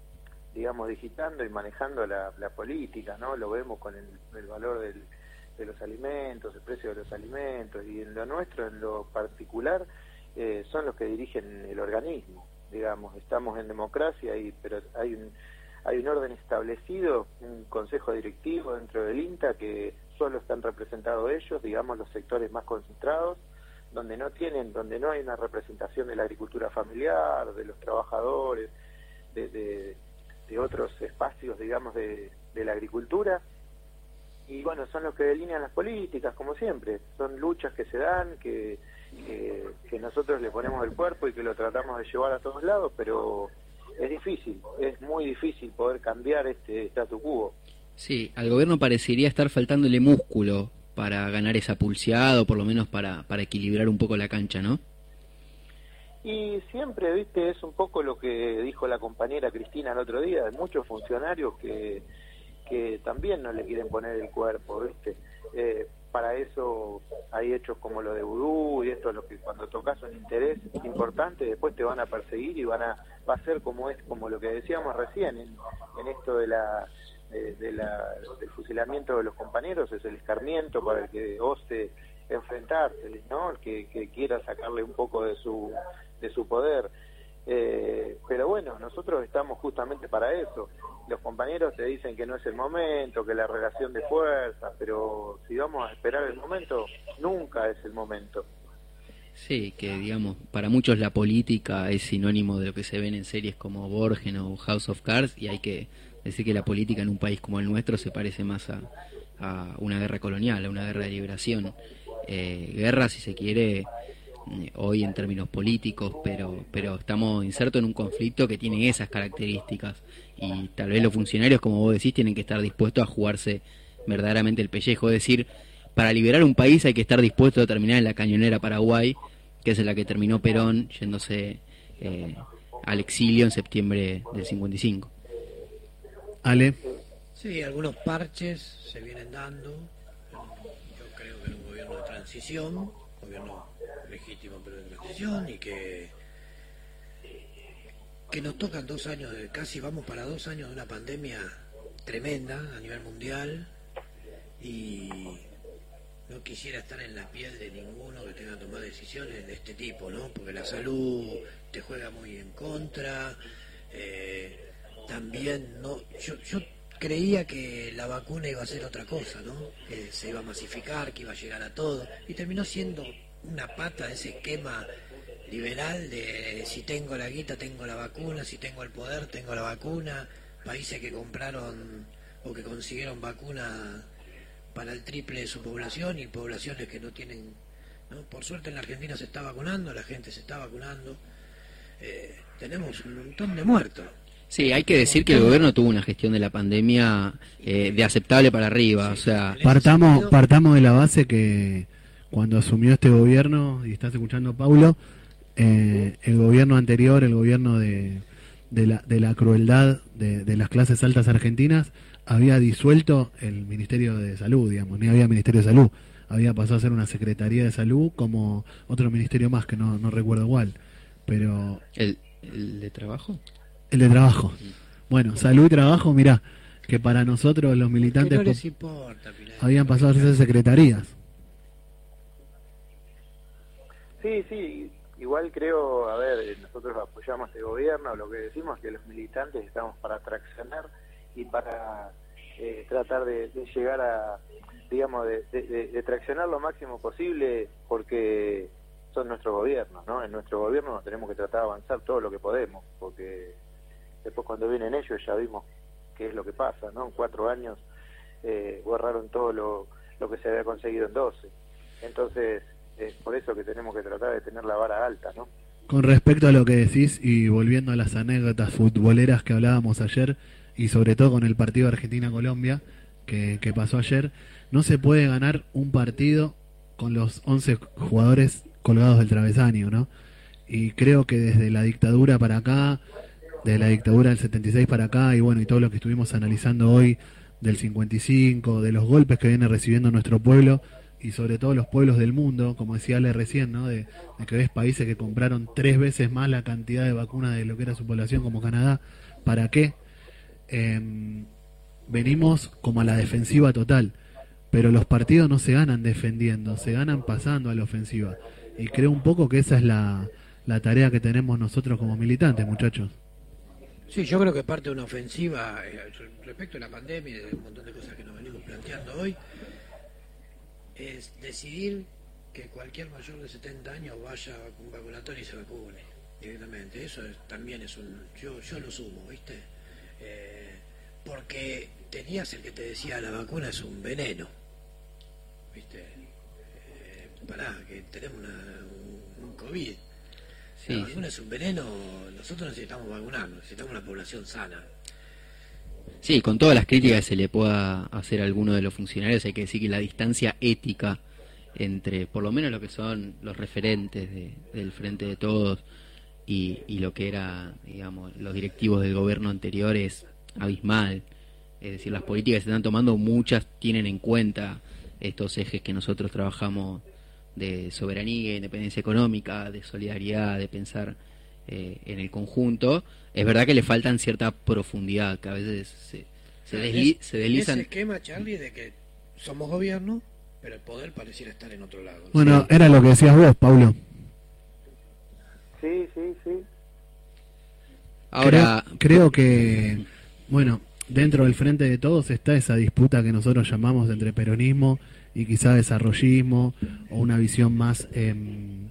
digamos, digitando y manejando la, política, ¿no? Lo vemos con el, valor de los alimentos, el precio de los alimentos y en lo nuestro, en lo particular, eh, son los que dirigen el organismo. Digamos, estamos en democracia y pero hay un hay un orden establecido, un consejo directivo dentro del INTA que solo están representados ellos, digamos, los sectores más concentrados donde no tienen, donde no hay una representación de la agricultura familiar, de los trabajadores, de, otros espacios, digamos, de, la agricultura. Y bueno, son los que delinean las políticas, como siempre. Son luchas que se dan, que, que, nosotros le ponemos el cuerpo y que lo tratamos de llevar a todos lados, pero es difícil, es muy difícil poder cambiar este statu quo. Sí, al gobierno parecería estar faltándole músculo para ganar esa pulseada o por lo menos para, para equilibrar un poco la cancha, ¿no? Y siempre, viste, es un poco lo que dijo la compañera Cristina el otro día, hay muchos funcionarios que, que también no le quieren poner el cuerpo, viste. Eh, para eso hay hechos como lo de Vudú y esto, lo que cuando tocas un interés importante, después te van a perseguir y van a, va a ser como es, como lo que decíamos recién en, en esto de la de, la, del fusilamiento de los compañeros es el escarmiento para el que ose enfrentarse, ¿no? El que, quiera sacarle un poco de su, de su poder. Eh, pero bueno, nosotros estamos justamente para eso. Los compañeros te dicen que no es el momento, que la relación de fuerza, pero si vamos a esperar el momento, nunca es el momento. Sí, que digamos, para muchos la política es sinónimo de lo que se ven en series como Borgen o House of Cards y hay que decir que la política en un país como el nuestro se parece más a, una guerra colonial, a una guerra de liberación. Eh, guerra, si se quiere, eh, hoy en términos políticos, pero, pero estamos insertos en un conflicto que tiene esas características y tal vez los funcionarios, como vos decís, tienen que estar dispuestos a jugarse verdaderamente el pellejo. Es decir, para liberar un país hay que estar dispuesto a terminar en la cañonera Paraguay, que es en la que terminó Perón yéndose eh, al exilio en septiembre del 55. Ale. Sí, algunos parches se vienen dando. Yo creo que en un gobierno de transición, gobierno legítimo pero de transición, y que que nos tocan dos años casi vamos para dos años de una pandemia tremenda a nivel mundial y no quisiera estar en la piel de ninguno que tenga que tomar decisiones de este tipo, ¿no? Porque la salud te juega muy en contra. Eh, también no yo, yo creía que la vacuna iba a ser otra cosa, ¿no? Que se iba a masificar, que iba a llegar a todo y terminó siendo una pata de ese esquema liberal de si tengo la guita tengo la vacuna, si tengo el poder tengo la vacuna, países que compraron o que consiguieron vacuna para el triple de su población y poblaciones que no tienen, ¿no? por suerte en la Argentina se está vacunando, la gente se está vacunando, eh, tenemos un montón de muertos. Sí, hay que decir que el gobierno tuvo una gestión de la pandemia eh, de aceptable para arriba, o sea... Partamos, partamos de la base que cuando asumió este gobierno, y estás escuchando Paulo, eh, el gobierno anterior, el gobierno de, de, la, de la crueldad de, de las clases altas argentinas había disuelto el Ministerio de Salud, digamos, ni había Ministerio de Salud, había pasado a ser una Secretaría de Salud como otro ministerio más que no, no recuerdo cuál, pero... ¿El, ¿El de trabajo? El de trabajo. Bueno, salud y trabajo, mirá, que para nosotros los militantes ¿Qué no les pop- importa, Pilar? habían pasado a ser secretarías. Sí, sí, igual creo, a ver, nosotros apoyamos el gobierno, lo que decimos es que los militantes estamos para traccionar y para eh, tratar de, de llegar a, digamos, de, de- de- de traccionar lo máximo posible porque son nuestros gobiernos, ¿no? En nuestro gobierno nos tenemos que tratar de avanzar todo lo que podemos, porque después cuando vienen ellos ya vimos qué es lo que pasa, ¿no? En cuatro años eh, borraron todo lo, lo que se había conseguido en 12. Entonces, es por eso que tenemos que tratar de tener la vara alta, ¿no? Con respecto a lo que decís y volviendo a las anécdotas futboleras que hablábamos ayer y sobre todo con el partido Argentina-Colombia que, que pasó ayer, no se puede ganar un partido con los 11 jugadores colgados del travesaño, ¿no? Y creo que desde la dictadura para acá, de la dictadura del 76 para acá y bueno, y todo lo que estuvimos analizando hoy del 55, de los golpes que viene recibiendo nuestro pueblo y sobre todo los pueblos del mundo, como decía Ale recién, ¿no? De, que ves países que compraron tres veces más la cantidad de vacunas de lo que era su población como Canadá. ¿Para qué? Em, venimos como a la defensiva total, pero los partidos no se ganan defendiendo, se ganan pasando a la ofensiva. Y creo un poco que esa es la, la tarea que tenemos nosotros como militantes, muchachos. Sí, yo creo que parte de una ofensiva eh, respecto a la pandemia y de un montón de cosas que nos venimos planteando hoy es decidir que cualquier mayor de 70 años vaya a un vacunatorio y se vacune directamente. Eso es- también es un... Yo, yo lo sumo, ¿viste? Eh, porque tenías el que te decía la vacuna es un veneno, ¿viste? Eh, pará, que tenemos una- un, un COVID. Sí. La vacuna es un veneno, nosotros necesitamos vacunarnos, necesitamos una población sana. Sí, con todas las críticas que se le pueda hacer a alguno de los funcionarios, hay que decir que la distancia ética entre, por lo menos lo que son los referentes de- del Frente de Todos y, y lo que era, digamos, los directivos del gobierno anterior es abismal. Es decir, las políticas que se están tomando, muchas tienen en cuenta estos ejes que nosotros trabajamos de soberanía, independencia económica, de solidaridad, de pensar eh, en el conjunto. Es verdad que le faltan cierta profundidad, que a veces se, se, desli- Es- se deslizan. Ese esquema, Charlie, de que somos gobierno, pero el poder pareciera estar en otro lado. Bueno, era lo que decías vos, Paulo. Sí, sí, sí. Ahora, creo, creo que, bueno, dentro del frente de todos está esa disputa que nosotros llamamos entre peronismo y quizá desarrollismo o una visión más, em,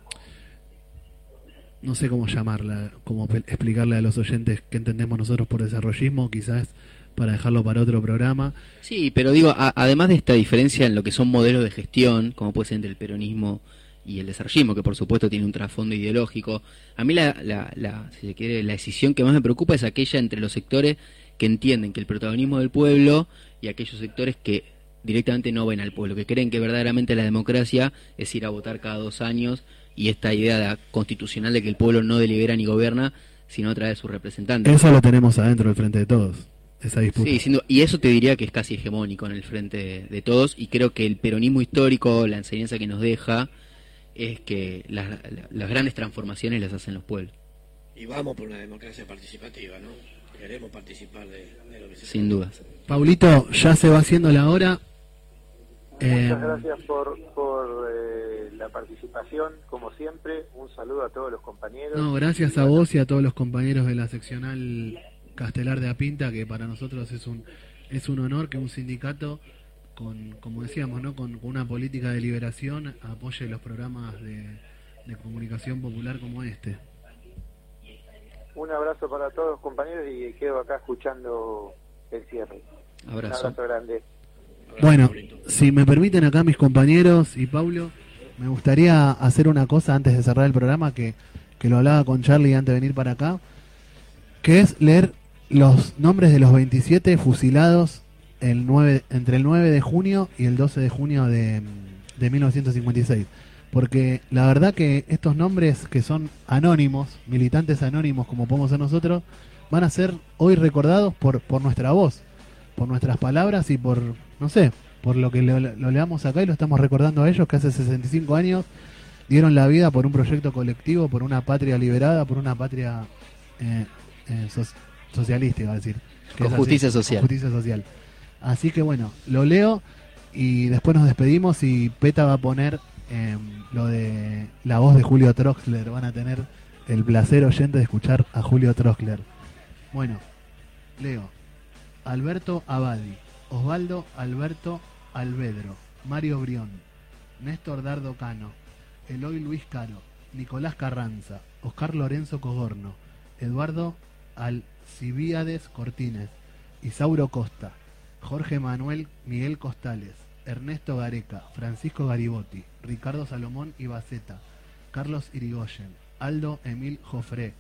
no sé cómo llamarla, cómo explicarle a los oyentes qué entendemos nosotros por desarrollismo, quizás para dejarlo para otro programa. Sí, pero digo, a- además de esta diferencia en lo que son modelos de gestión, como puede ser entre el peronismo y el desarrollismo, que por supuesto tiene un trasfondo ideológico, a mí la, la, la- si se quiere, la decisión que más me preocupa es aquella entre los sectores que entienden que el protagonismo del pueblo y aquellos sectores que directamente no ven al pueblo, que creen que verdaderamente la democracia es ir a votar cada dos años y esta idea de- constitucional de que el pueblo no delibera ni gobierna, sino trae a sus representantes. Eso lo tenemos adentro del frente de todos, esa disputa. Sí, y eso te diría que es casi hegemónico en el frente de, de todos y creo que el peronismo histórico, la enseñanza que nos deja, es que las, la- las grandes transformaciones las hacen los pueblos, Y vamos por una democracia participativa, ¿no? Queremos participar de, de lo que se sin dudas. Paulito, ya se va haciendo la hora. Muchas gracias por, por eh, la participación, como siempre. Un saludo a todos los compañeros. No, gracias a vos y a todos los compañeros de la seccional Castelar de Apinta, que para nosotros es un es un honor que un sindicato con, como decíamos, ¿no? con, con una política de liberación apoye los programas de, de comunicación popular como este. Un abrazo para todos, compañeros, y quedo acá escuchando el cierre. Un Abrazo. abrazo grande. Bueno, si me permiten acá mis compañeros y Paulo, me gustaría hacer una cosa antes de cerrar el programa que, que lo hablaba con Charlie antes de venir para acá, que es leer los nombres de los 27 fusilados el 9, entre el 9 de junio y el 12 de junio de, de 1956. porque la verdad que estos nombres que son anónimos, militantes anónimos como podemos ser nosotros, van a ser hoy recordados por, por nuestra voz, por nuestras palabras y por, no sé, por lo que lo, leamos acá y lo estamos recordando a ellos que hace 65 años dieron la vida por un proyecto colectivo, por una patria liberada, por una patria eh, eh, socialista, iba a decir. Con justicia social. justicia social. Así que bueno, lo leo y después nos despedimos y Peta va a poner eh, lo de la voz de Julio Troxler. Van a tener el placer oyente de escuchar a Julio Troxler. Bueno, leo. Alberto Abadi, Osvaldo Alberto Alvedro, Mario Brión, Néstor Dardo Cano, Eloy Luis Caro, Nicolás Carranza, Oscar Lorenzo Cogorno, Eduardo Alcibiades Cortines, Isauro Costa, Jorge Manuel Miguel Costales, Ernesto Gareca, Francisco Garibotti, Ricardo Salomón Ibaceta, Carlos Irigoyen, Aldo Emil Jofré,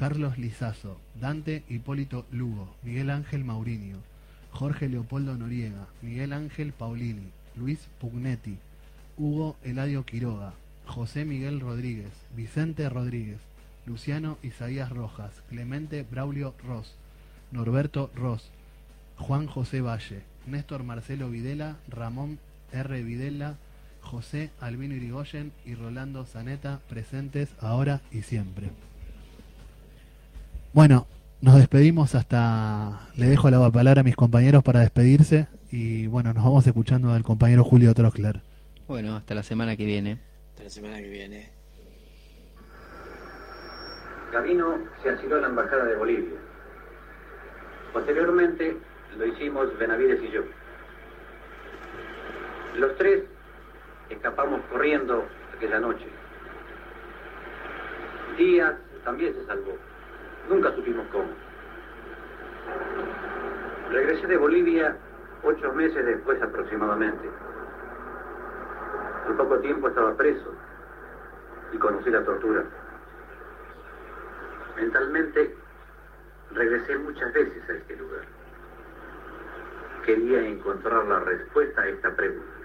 Carlos Lizazo, Dante Hipólito Lugo, Miguel Ángel Maurinio, Jorge Leopoldo Noriega, Miguel Ángel Paulini, Luis Pugnetti, Hugo Eladio Quiroga, José Miguel Rodríguez, Vicente Rodríguez, Luciano Isaías Rojas, Clemente Braulio Ross, Norberto Ross, Juan José Valle, Néstor Marcelo Videla, Ramón R. Videla, José Albino Irigoyen y Rolando Zaneta, presentes ahora y siempre. Bueno, nos despedimos hasta... Le dejo la palabra a mis compañeros para despedirse y bueno, nos vamos escuchando al compañero Julio Trockler. Bueno, hasta la semana que viene. Hasta la semana que viene. Camino se asiló a la Embajada de Bolivia. Posteriormente lo hicimos Benavides y yo. Los tres escapamos corriendo aquella noche. Díaz también se salvó. Nunca supimos cómo. Regresé de Bolivia ocho meses después aproximadamente. Al poco tiempo estaba preso y conocí la tortura. Mentalmente regresé muchas veces a este lugar. Quería encontrar la respuesta a esta pregunta.